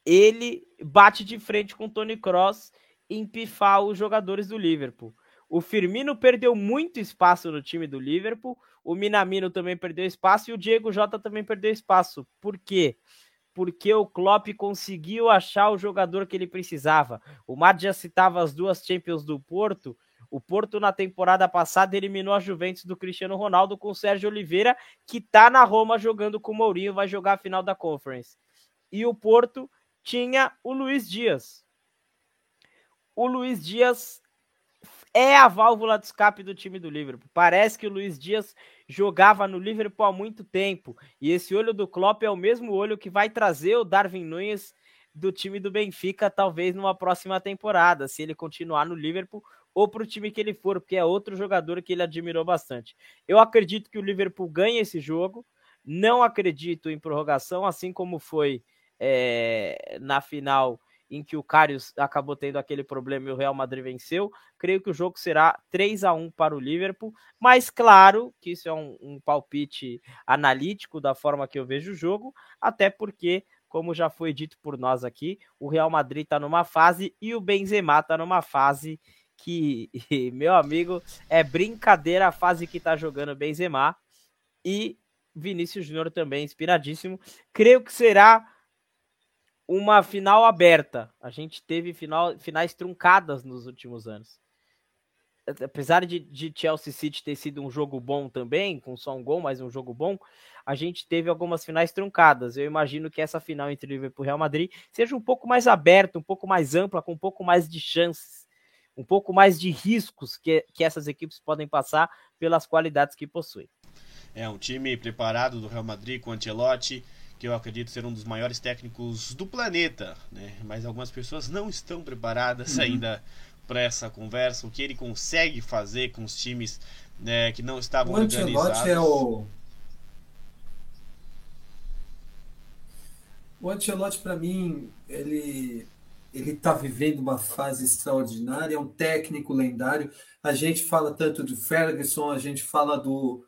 ele bate de frente com o Tony Cross e empifar os jogadores do Liverpool. O Firmino perdeu muito espaço no time do Liverpool, o Minamino também perdeu espaço e o Diego Jota também perdeu espaço. Por quê? porque o Klopp conseguiu achar o jogador que ele precisava. O Matt já citava as duas Champions do Porto. O Porto, na temporada passada, eliminou a Juventus do Cristiano Ronaldo com o Sérgio Oliveira, que tá na Roma jogando com o Mourinho, vai jogar a final da Conference. E o Porto tinha o Luiz Dias. O Luiz Dias é a válvula de escape do time do Liverpool. Parece que o Luiz Dias jogava no Liverpool há muito tempo. E esse olho do Klopp é o mesmo olho que vai trazer o Darwin Nunes do time do Benfica, talvez numa próxima temporada, se ele continuar no Liverpool ou para o time que ele for, porque é outro jogador que ele admirou bastante. Eu acredito que o Liverpool ganha esse jogo, não acredito em prorrogação, assim como foi é, na final em que o Karius acabou tendo aquele problema e o Real Madrid venceu. Creio que o jogo será 3 a 1 para o Liverpool, mas claro que isso é um, um palpite analítico da forma que eu vejo o jogo, até porque como já foi dito por nós aqui, o Real Madrid está numa fase e o Benzema está numa fase que, meu amigo, é brincadeira a fase que está jogando Benzema e Vinícius Júnior também inspiradíssimo. Creio que será uma final aberta. A gente teve final, finais truncadas nos últimos anos. Apesar de, de Chelsea City ter sido um jogo bom também, com só um gol, mas um jogo bom, a gente teve algumas finais truncadas. Eu imagino que essa final entre Liverpool e Real Madrid seja um pouco mais aberta, um pouco mais ampla, com um pouco mais de chances, um pouco mais de riscos que, que essas equipes podem passar pelas qualidades que possuem. É um time preparado do Real Madrid com Ancelotti, que eu acredito ser um dos maiores técnicos do planeta, né? Mas algumas pessoas não estão preparadas uhum. ainda para essa conversa. O que ele consegue fazer com os times né, que não estavam o organizados. é o O Ancelotti, para mim, ele ele está vivendo uma fase extraordinária, é um técnico lendário. A gente fala tanto do Ferguson, a gente fala do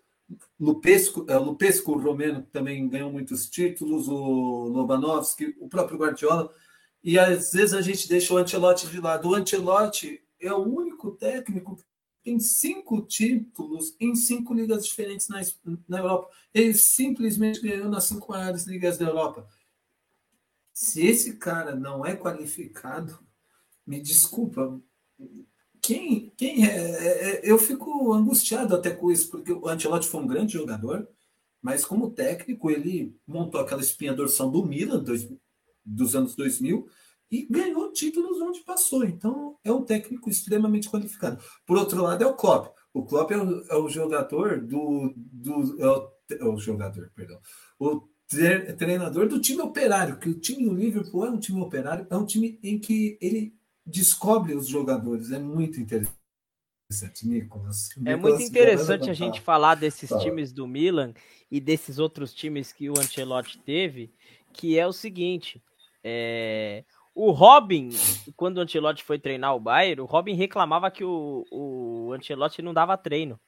Lupesco, é, Lupesco Romeno, que também ganhou muitos títulos, o Lobanovski, o próprio Guardiola, e às vezes a gente deixa o Ancelotti de lado. O Ancelotti é o único técnico que tem cinco títulos em cinco ligas diferentes na, na Europa. Ele simplesmente ganhou nas cinco maiores ligas da Europa. Se esse cara não é qualificado, me desculpa. Quem, quem é, é, é, Eu fico angustiado até com isso, porque o Ancelotti foi um grande jogador, mas como técnico, ele montou aquela espinha dorsal do Milan dois, dos anos 2000 e ganhou títulos onde passou. Então, é um técnico extremamente qualificado. Por outro lado, é o Klopp. O Klopp é o, é o jogador do. do é o, é o jogador, perdão. O treinador do time operário, que o time do Liverpool é um time operário, é um time em que ele descobre os jogadores. É muito interessante. Nicolas. É muito interessante a gente falar desses Fala. times do Milan e desses outros times que o Ancelotti teve, que é o seguinte: é... o Robin, quando o Ancelotti foi treinar o Bayern, o Robin reclamava que o, o Ancelotti não dava treino.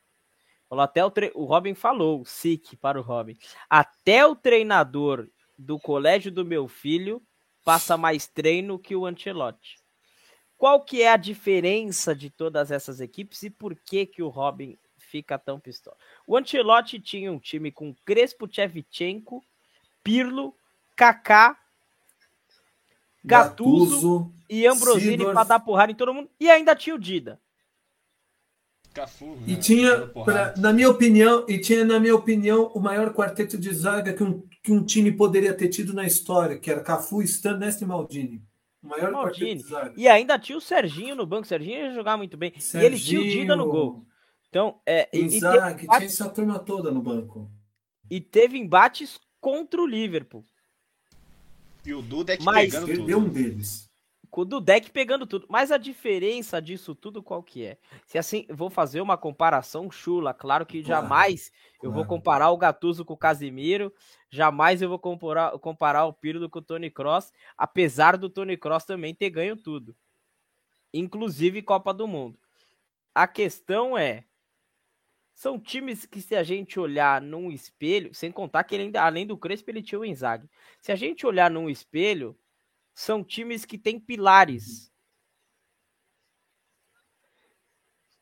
Falou até o, tre... o Robin falou, SIC para o Robin. Até o treinador do colégio do meu filho passa mais treino que o Ancelotti. Qual que é a diferença de todas essas equipes e por que que o Robin fica tão pistola? O Ancelotti tinha um time com Crespo, Chevchenko, Pirlo, Kaká, Gattuso, e Ambrosini para dar porrada em todo mundo e ainda tinha o Dida. Cafu, e né? tinha, pra, na minha opinião, e tinha, na minha opinião, o maior quarteto de zaga que um, que um time poderia ter tido na história, que era Cafu, Stan, Nesta e Maldini. O maior Maldini. E ainda tinha o Serginho no banco. O Serginho ia jogar muito bem. Serginho, e ele tinha o Dida no gol. Então, é, Isaac, e tinha essa turma toda no banco. E teve embates contra o Liverpool. E o Dudek Mas, pegando tudo. um deles do deck pegando tudo. Mas a diferença disso tudo qual que é? Se assim, vou fazer uma comparação chula, claro que claro, jamais claro. eu vou comparar o Gattuso com o Casimiro, jamais eu vou comparar, comparar o Pirlo com o Tony Cross, apesar do Tony Cross também ter ganho tudo. Inclusive Copa do Mundo. A questão é, são times que se a gente olhar num espelho, sem contar que ele ainda, além do Crespo, ele tinha o Inzaghi. Se a gente olhar num espelho, são times que têm pilares.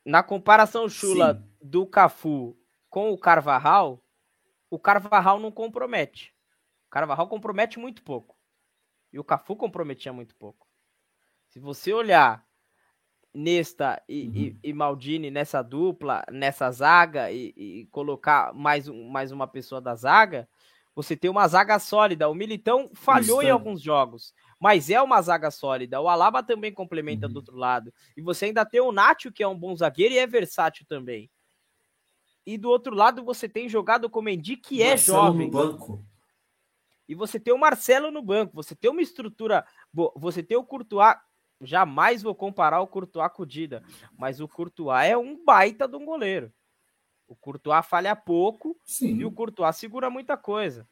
Na comparação chula Sim. do Cafu com o Carvajal, o Carvajal não compromete. O Carvajal compromete muito pouco. E o Cafu comprometia muito pouco. Se você olhar Nesta e, uhum. e, e, Maldini nessa dupla, nessa zaga e, e, colocar mais, um, mais uma pessoa da zaga, você tem uma zaga sólida. O Militão falhou Isso. em alguns jogos, mas é uma zaga sólida. O Alaba também complementa uhum. do outro lado. E você ainda tem o Nacho, que é um bom zagueiro e é versátil também. E do outro lado você tem jogado com o Mendy, que é Marcelo é jovem. No banco. E você tem o Marcelo no banco. Você tem uma estrutura boa. Você tem o Courtois. Jamais vou comparar o Courtois com o Dida. Mas o Courtois é um baita de um goleiro. O Courtois falha pouco Sim. e o Courtois segura muita coisa.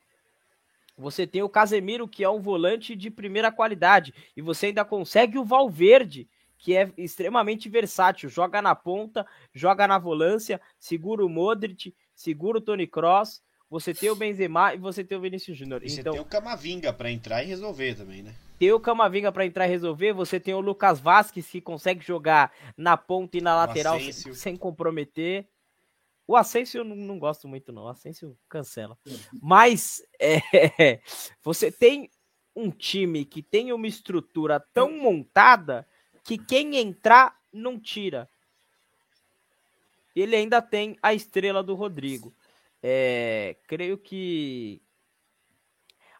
Você tem o Casemiro, que é um volante de primeira qualidade. E você ainda consegue o Valverde, que é extremamente versátil. Joga na ponta, joga na volância, segura o Modric, segura o Tony Cross. Você tem o Benzema e você tem o Vinícius Júnior. Você então, tem o Camavinga para entrar e resolver também, né? Tem o Camavinga para entrar e resolver. Você tem o Lucas Vasquez, que consegue jogar na ponta e na lateral sem, sem comprometer. O Asensio eu não, gosto muito, não. O Asensio cancela. Mas é, você tem um time que tem uma estrutura tão montada que quem entrar não tira. Ele ainda tem a estrela do Rodrigo. É, creio que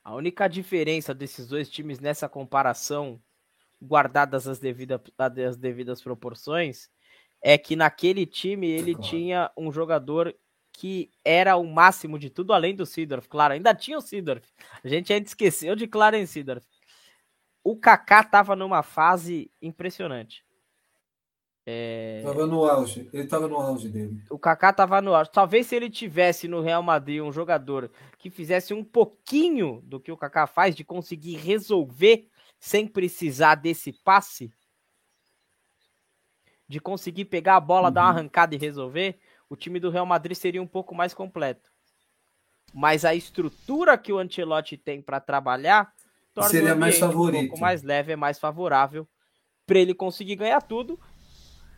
a única diferença desses dois times nessa comparação, guardadas as, devida, as devidas proporções, é que naquele time ele claro. tinha um jogador que era o máximo de tudo, além do Sidorf. Claro, ainda tinha o Sidorf. A gente ainda esqueceu de Clarence Sidorf. O Kaká estava numa fase impressionante. É... Tava no auge, ele tava no auge dele. O Kaká tava no auge. Talvez se ele tivesse no Real Madrid um jogador que fizesse um pouquinho do que o Kaká faz, de conseguir resolver sem precisar desse passe, de conseguir pegar a bola, uhum. dar uma arrancada e resolver, o time do Real Madrid seria um pouco mais completo. Mas a estrutura que o Ancelotti tem para trabalhar torna seria mais favorito. um pouco mais leve, é mais favorável para ele conseguir ganhar tudo.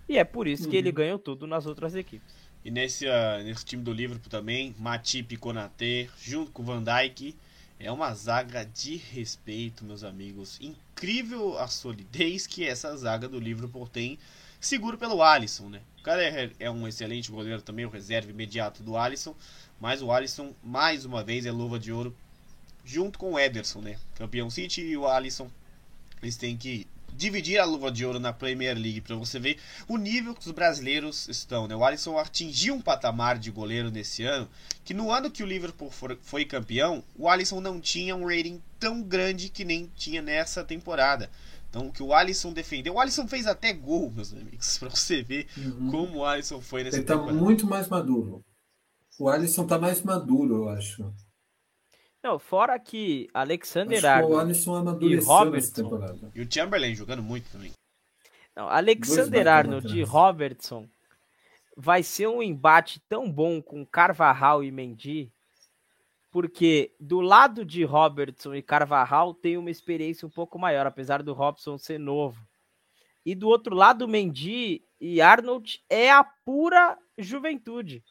E é por isso uhum. que ele uhum. ganhou tudo nas outras equipes. E nesse, uh, nesse time do Liverpool também, Matip e Konaté, junto com o Van Dijk, é uma zaga de respeito, meus amigos. Incrível a solidez que essa zaga do Liverpool tem, seguro pelo Alisson, né? O cara é, é um excelente goleiro também, o reserva imediato do Alisson. Mas o Alisson, mais uma vez, é luva de ouro junto com o Ederson, né? Campeão City e o Alisson. Eles têm que dividir a luva de ouro na Premier League para você ver o nível que os brasileiros estão. Né? O Alisson atingiu um patamar de goleiro nesse ano que no ano que o Liverpool for, foi campeão, o Alisson não tinha um rating tão grande que nem tinha nessa temporada. Então, o que o Alisson defendeu. O Alisson fez até gol, meus amigos, para você ver uhum. como o Alisson foi nessa Ele tá temporada. muito mais maduro. O Alisson tá mais maduro, eu acho. Não, fora que Alexander Arnold e Robertson. E o Chamberlain jogando muito também. Não, Alexander Arnold e Robertson vai ser um embate tão bom com Carvajal e Mendy porque do lado de Robertson e Carvajal tem uma experiência um pouco maior, apesar do Robson ser novo. E do outro lado, Mendy e Arnold é a pura juventude.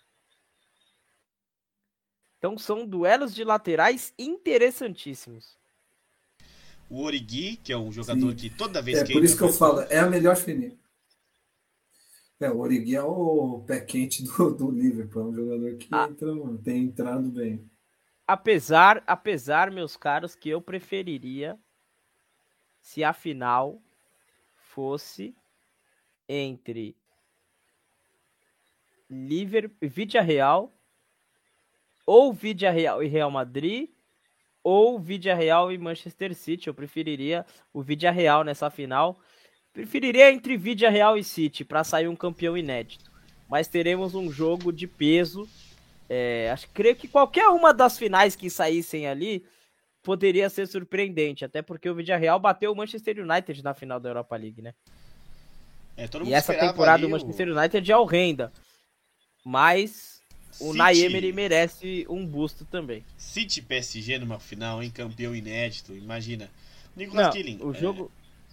Então são duelos de laterais interessantíssimos. O Origi, que é um jogador Sim. que toda vez é, que. É por isso que eu falo, é a melhor fininha. É, o Origi é o pé quente do, do Liverpool, é um jogador que ah. entra, tem entrado bem apesar, apesar, meus caros, que eu preferiria se a final fosse entre Liverpool, Vidia Real ou Vidia Real e Real Madrid ou Vidia Real e Manchester City. Eu preferiria o Vidia Real nessa final. Preferiria entre Vidia Real e City para sair um campeão inédito. Mas teremos um jogo de peso é, acho, creio que qualquer uma das finais que saíssem ali poderia ser surpreendente, até porque o Real bateu o Manchester United na final da Europa League, né? É, e essa temporada do Manchester o... United é horrenda. Mas o Naemery merece um busto também. City PSG numa final, em campeão inédito, imagina. Nicolas não, Killing. O jogo,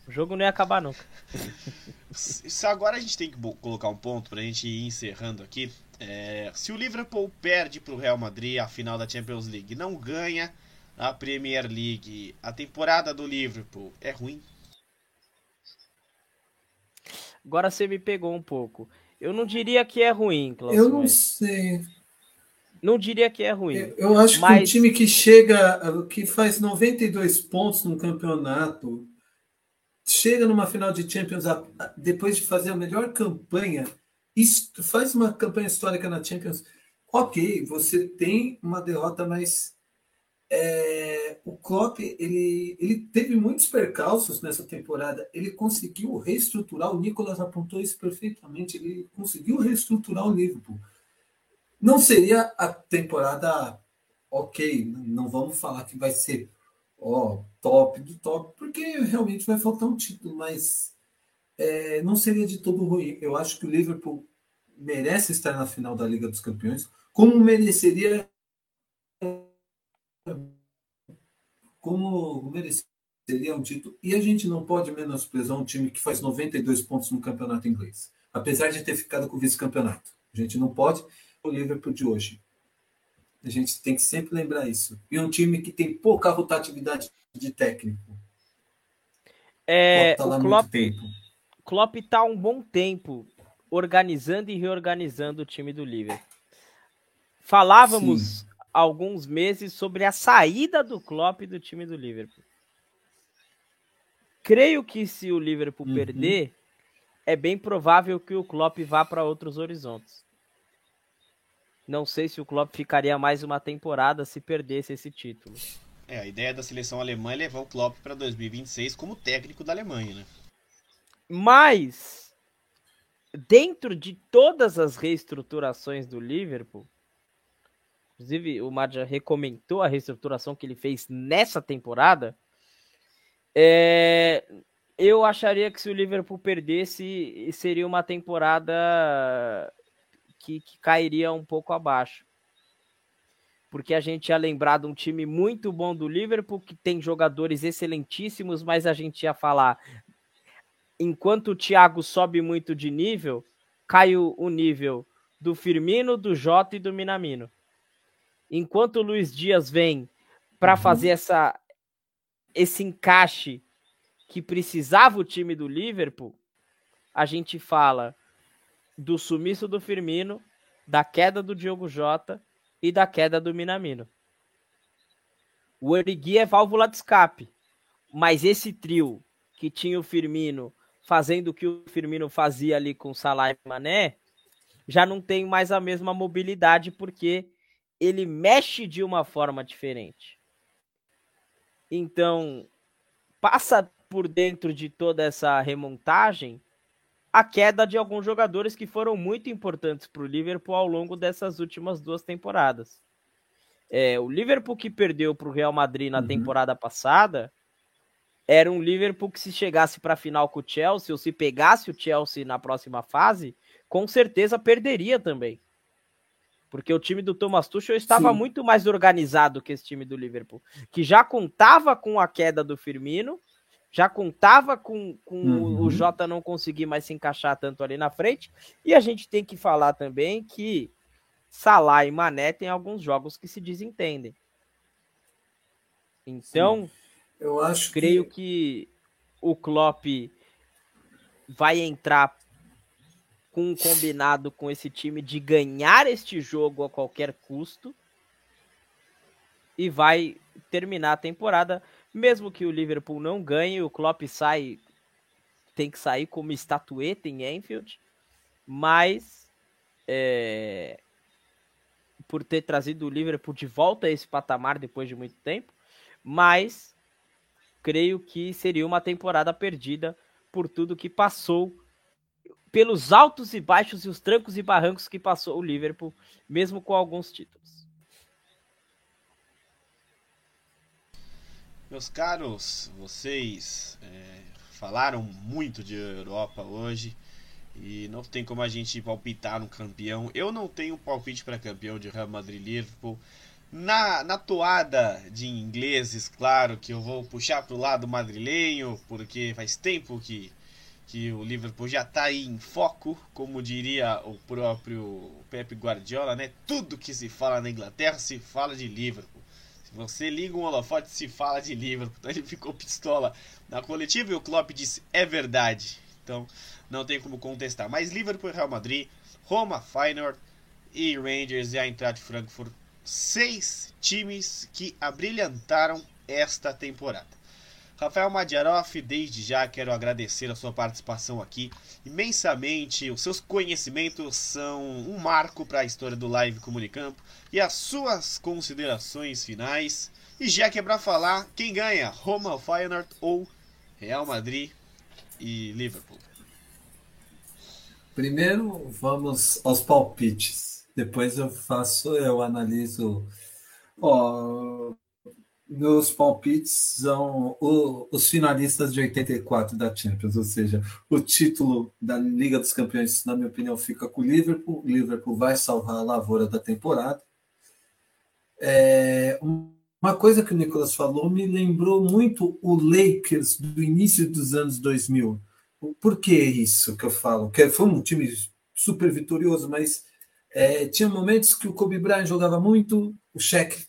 é... o jogo não ia acabar nunca. Agora a gente tem que colocar um ponto pra gente ir encerrando aqui. É, se o Liverpool perde para o Real Madrid a final da Champions League, não ganha a Premier League, a temporada do Liverpool é ruim? Agora você me pegou um pouco. Eu não diria que é ruim, Cláudio. Eu não sei. Não diria que é ruim. Eu, eu acho mas... que um time que chega, que faz 92 pontos no campeonato, chega numa final de Champions depois de fazer a melhor campanha faz uma campanha histórica na Champions. Ok, você tem uma derrota, mas é, o Klopp ele, ele teve muitos percalços nessa temporada. Ele conseguiu reestruturar. O Nicolas apontou isso perfeitamente. Ele conseguiu reestruturar o Liverpool. Não seria a temporada ok. Não vamos falar que vai ser ó, top do top, porque realmente vai faltar um título, mas é, não seria de todo ruim. Eu acho que o Liverpool merece estar na final da Liga dos Campeões, como mereceria como mereceria um título. E a gente não pode menosprezar um time que faz 92 pontos no campeonato inglês, apesar de ter ficado com o vice-campeonato. A gente não pode o Liverpool de hoje. A gente tem que sempre lembrar isso. E um time que tem pouca rotatividade de técnico? É, tá o Klopp, Klopp tá um bom tempo organizando e reorganizando o time do Liverpool. Falávamos Sim. alguns meses sobre a saída do Klopp do time do Liverpool. Creio que se o Liverpool uhum. perder, é bem provável que o Klopp vá para outros horizontes. Não sei se o Klopp ficaria mais uma temporada se perdesse esse título. É, a ideia da seleção alemã é levar o Klopp para 2026 como técnico da Alemanha, né? Mas dentro de todas as reestruturações do Liverpool, inclusive o Madja recomendou a reestruturação que ele fez nessa temporada, é, eu acharia que se o Liverpool perdesse, seria uma temporada que, que cairia um pouco abaixo. Porque a gente ia lembrar de um time muito bom do Liverpool, que tem jogadores excelentíssimos, mas a gente ia falar. Enquanto o Thiago sobe muito de nível, cai o, o nível do Firmino, do Jota e do Minamino. Enquanto o Luiz Dias vem para uhum. fazer essa, esse encaixe que precisava o time do Liverpool, a gente fala do sumiço do Firmino, da queda do Diogo Jota e da queda do Minamino. O Origi é válvula de escape, mas esse trio que tinha o Firmino fazendo o que o Firmino fazia ali com Salah e Mané, já não tem mais a mesma mobilidade porque ele mexe de uma forma diferente. Então, passa por dentro de toda essa remontagem a queda de alguns jogadores que foram muito importantes para o Liverpool ao longo dessas últimas duas temporadas. É, o Liverpool que perdeu para o Real Madrid na uhum. temporada passada era um Liverpool que se chegasse para a final com o Chelsea ou se pegasse o Chelsea na próxima fase, com certeza perderia também. Porque o time do Thomas Tuchel estava Sim. muito mais organizado que esse time do Liverpool, que já contava com a queda do Firmino já contava com, com uhum. o Jota não conseguir mais se encaixar tanto ali na frente. E a gente tem que falar também que Salah e Mané têm alguns jogos que se desentendem. Então, Sim. Eu acho creio que... que o Klopp vai entrar com um combinado com esse time de ganhar este jogo a qualquer custo e vai terminar a temporada. Mesmo que o Liverpool não ganhe, o Klopp sai, tem que sair como estatueta em Enfield, mas é, por ter trazido o Liverpool de volta a esse patamar depois de muito tempo, mas creio que seria uma temporada perdida por tudo que passou, pelos altos e baixos e os trancos e barrancos que passou o Liverpool, mesmo com alguns títulos. Meus caros, vocês é, falaram muito de Europa hoje e não tem como a gente palpitar no campeão. Eu não tenho palpite para campeão de Real Madrid Liverpool. Na, na toada de ingleses, claro que eu vou puxar para o lado madrilenho, porque faz tempo que, que o Liverpool já está aí em foco, como diria o próprio Pep Guardiola, né? Tudo que se fala na Inglaterra se fala de Liverpool. Você liga um holofote se fala de Liverpool. Então ele ficou pistola na coletiva e o Klopp disse: é verdade. Então não tem como contestar. Mas Liverpool Real Madrid, Roma, Feyenoord e Rangers e a Eintracht Frankfurt. Seis times que abrilhantaram esta temporada. Rafael Madiaroff, desde já quero agradecer a sua participação aqui imensamente. Os seus conhecimentos são um marco para a história do Live Comunicampo e as suas considerações finais. E já que é para falar, quem ganha? Roma, Feyenoord ou Real Madrid e Liverpool? Primeiro vamos aos palpites. Depois eu faço, eu analiso. Ó, meus palpites são o, os finalistas de 84 da Champions, ou seja, o título da Liga dos Campeões, na minha opinião, fica com o Liverpool. O Liverpool vai salvar a lavoura da temporada. É, uma coisa que o Nicolas falou me lembrou muito o Lakers do início dos anos 2000. Por que isso que eu falo? Que foi um time super vitorioso, mas é, tinha momentos que o Kobe Bryant jogava muito, o Shaq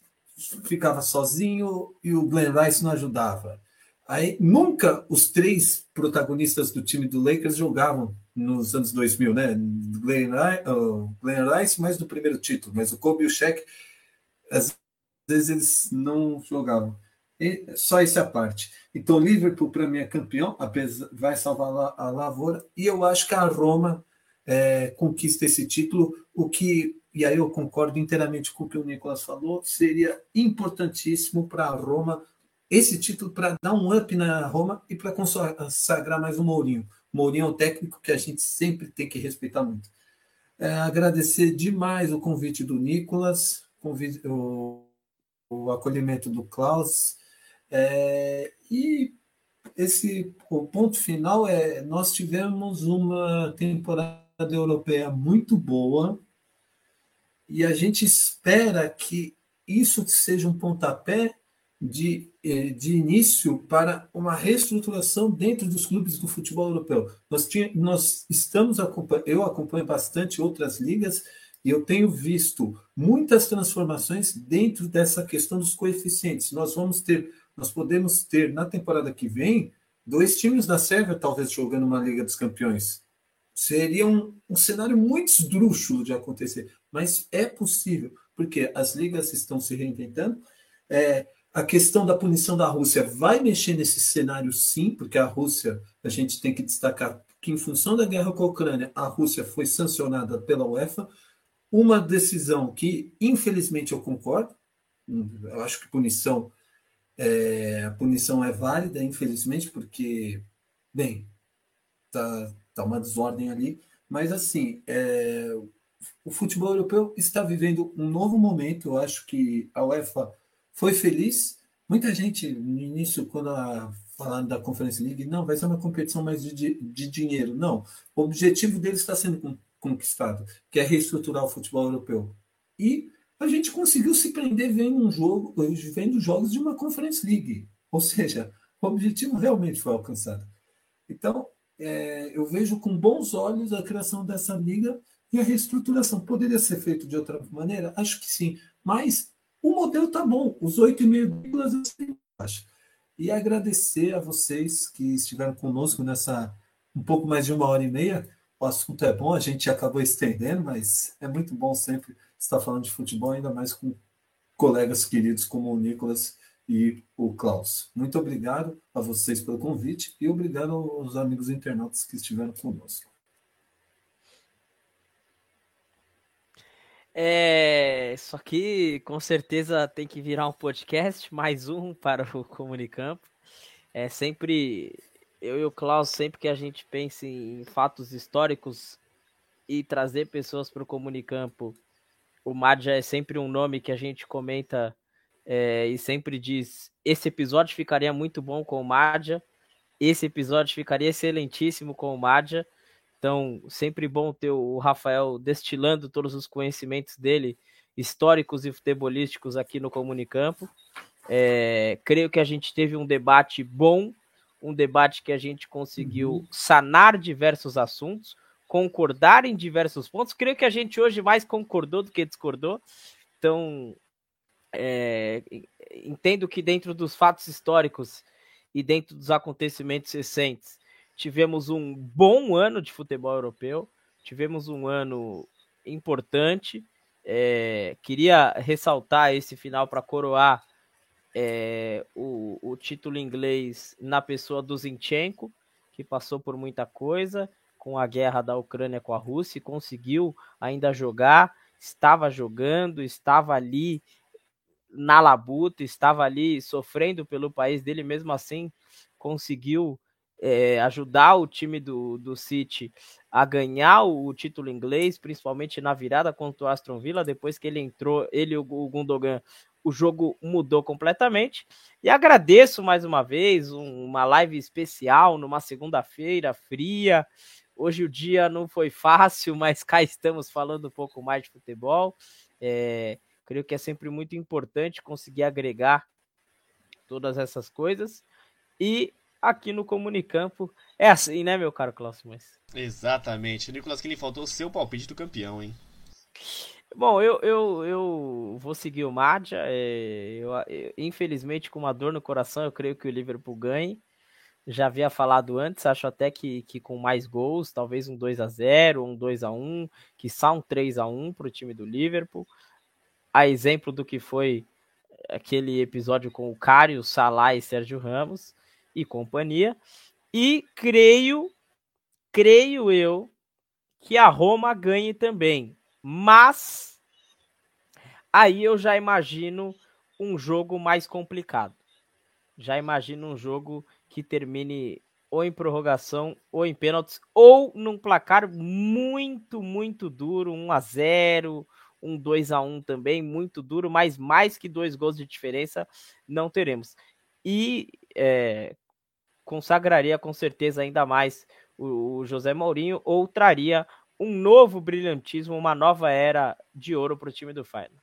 ficava sozinho e o Glenn Rice não ajudava. Aí nunca os três protagonistas do time do Lakers jogavam nos anos 2000, né? Glenn, uh, Glenn Rice mais do primeiro título, mas o Kobe e o Shaq às vezes eles não jogavam. E só essa parte. Então, o Liverpool, para mim, é campeão, vai salvar a lavoura, e eu acho que a Roma é, conquista esse título, o que, e aí eu concordo inteiramente com o que o Nicolas falou, seria importantíssimo para a Roma esse título para dar um up na Roma e para consagrar mais um Mourinho. Mourinho é um técnico que a gente sempre tem que respeitar muito. É, agradecer demais o convite do Nicolas, convite, o, o acolhimento do Klaus. É, e esse o ponto final é nós tivemos uma temporada europeia muito boa e a gente espera que isso seja um pontapé de, eh, de início para uma reestruturação dentro dos clubes do futebol europeu. Nós, tinha, nós estamos eu acompanho bastante outras ligas e eu tenho visto muitas transformações dentro dessa questão dos coeficientes. Nós vamos ter, nós podemos ter na temporada que vem dois times da Sérvia talvez jogando uma Liga dos Campeões. Seria um, um cenário muito esdrúxulo de acontecer, mas é possível, porque as ligas estão se reinventando. É, a questão da punição da Rússia vai mexer nesse cenário, sim, porque a Rússia, a gente tem que destacar que, em função da guerra com a Ucrânia, a Rússia foi sancionada pela UEFA. Uma decisão que, infelizmente, eu concordo. Eu acho que punição é, a punição é válida, infelizmente, porque, bem, tá, tá uma desordem ali. Mas, assim, é, o futebol europeu está vivendo um novo momento. Eu acho que a UEFA foi feliz. Muita gente, no início, quando falando da Conference League, não, vai ser uma competição mais de, de dinheiro. Não, o objetivo deles está sendo conquistado, que é reestruturar o futebol europeu. E a gente conseguiu se prender vendo um jogo, vendo jogos de uma Conference League. Ou seja, o objetivo realmente foi alcançado. Então, é, eu vejo com bons olhos a criação dessa liga e a reestruturação. Poderia ser feito de outra maneira? Acho que sim. Mas o modelo está bom, os 8,5 acho. E agradecer a vocês que estiveram conosco nessa um pouco mais de uma hora e meia. O assunto é bom, a gente acabou estendendo, mas é muito bom sempre estar falando de futebol, ainda mais com colegas queridos como o Nicolas e o Klaus. Muito obrigado a vocês pelo convite e obrigado aos amigos internautas que estiveram conosco. É, isso aqui com certeza tem que virar um podcast, mais um para o Comunicampo. É sempre eu e o Klaus, sempre que a gente pensa em fatos históricos e trazer pessoas para o Comunicampo, o Madja é sempre um nome que a gente comenta é, e sempre diz: esse episódio ficaria muito bom com o Madja, esse episódio ficaria excelentíssimo com o Madja. Então, sempre bom ter o Rafael destilando todos os conhecimentos dele, históricos e futebolísticos, aqui no Comunicampo. É, creio que a gente teve um debate bom, um debate que a gente conseguiu uhum. sanar diversos assuntos, concordar em diversos pontos. Creio que a gente hoje mais concordou do que discordou. Então, é, entendo que dentro dos fatos históricos e dentro dos acontecimentos recentes, tivemos um bom ano de futebol europeu, tivemos um ano importante. É, queria ressaltar esse final para coroar é, o, o, título inglês na pessoa do Zinchenko, que passou por muita coisa com a guerra da Ucrânia com a Rússia e conseguiu ainda jogar, estava jogando, estava ali na labuta, estava ali sofrendo pelo país dele, mesmo assim conseguiu é, ajudar o time do, do City a ganhar o, o, título inglês, principalmente na virada contra o Aston Villa, depois que ele entrou, ele e o, o Gundogan, o jogo mudou completamente. E agradeço mais uma vez um, uma live especial numa segunda-feira fria. Hoje o dia não foi fácil, mas cá estamos falando um pouco mais de futebol. É, creio que é sempre muito importante conseguir agregar todas essas coisas. E aqui no Comunicampo. É assim, né, meu caro Cláudio? Mas... Exatamente. Nicolas, que lhe faltou o seu palpite do campeão, hein? Bom, eu, eu, eu vou seguir o Madja. É, infelizmente, com uma dor no coração, eu creio que o Liverpool ganhe. Já havia falado antes, acho até que, que com mais gols, talvez um 2 a 0 um 2 a 1 que só um 3 a 1 para o time do Liverpool. A exemplo do que foi aquele episódio com o Cário, Salah e Sérgio Ramos e companhia. E creio, creio eu, que a Roma ganhe também. Mas aí eu já imagino um jogo mais complicado. Já imagino um jogo que termine ou em prorrogação ou em pênaltis ou num placar muito, muito duro, 1 a 0, um 2 a 1 também, muito duro, mas mais que dois gols de diferença não teremos. E é, consagraria com certeza ainda mais o, o José Mourinho ou traria um novo brilhantismo, uma nova era de ouro para o time do Feyenoord.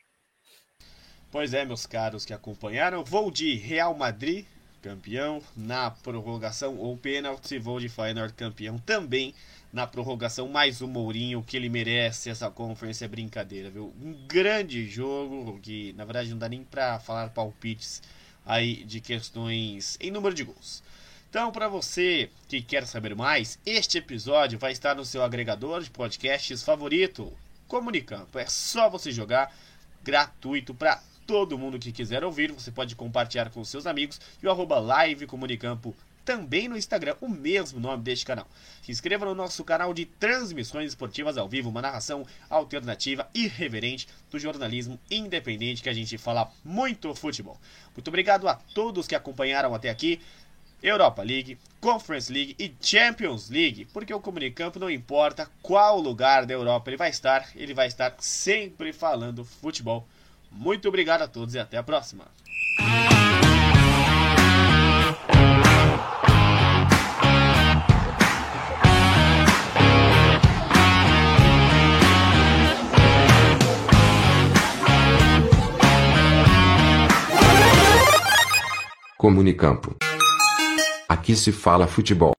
Pois é, meus caros que acompanharam, vou de Real Madrid, campeão, na prorrogação ou pênalti, vou de Feyenoord campeão também na prorrogação, mais o Mourinho, que ele merece essa conferência é brincadeira, viu? Um grande jogo, que na verdade não dá nem para falar palpites aí de questões em número de gols. Então, para você que quer saber mais, este episódio vai estar no seu agregador de podcasts favorito, Comunicampo. É só você jogar gratuito para todo mundo que quiser ouvir. Você pode compartilhar com seus amigos e o arroba live Comunicampo também no Instagram, o mesmo nome deste canal. Se inscreva no nosso canal de transmissões esportivas ao vivo, uma narração alternativa e irreverente do jornalismo independente que a gente fala muito futebol. Muito obrigado a todos que acompanharam até aqui. Europa League, Conference League e Champions League, porque o Comunicampo não importa qual lugar da Europa ele vai estar, ele vai estar sempre falando futebol. Muito obrigado a todos e até a próxima. Comunicampo. Aqui se fala futebol.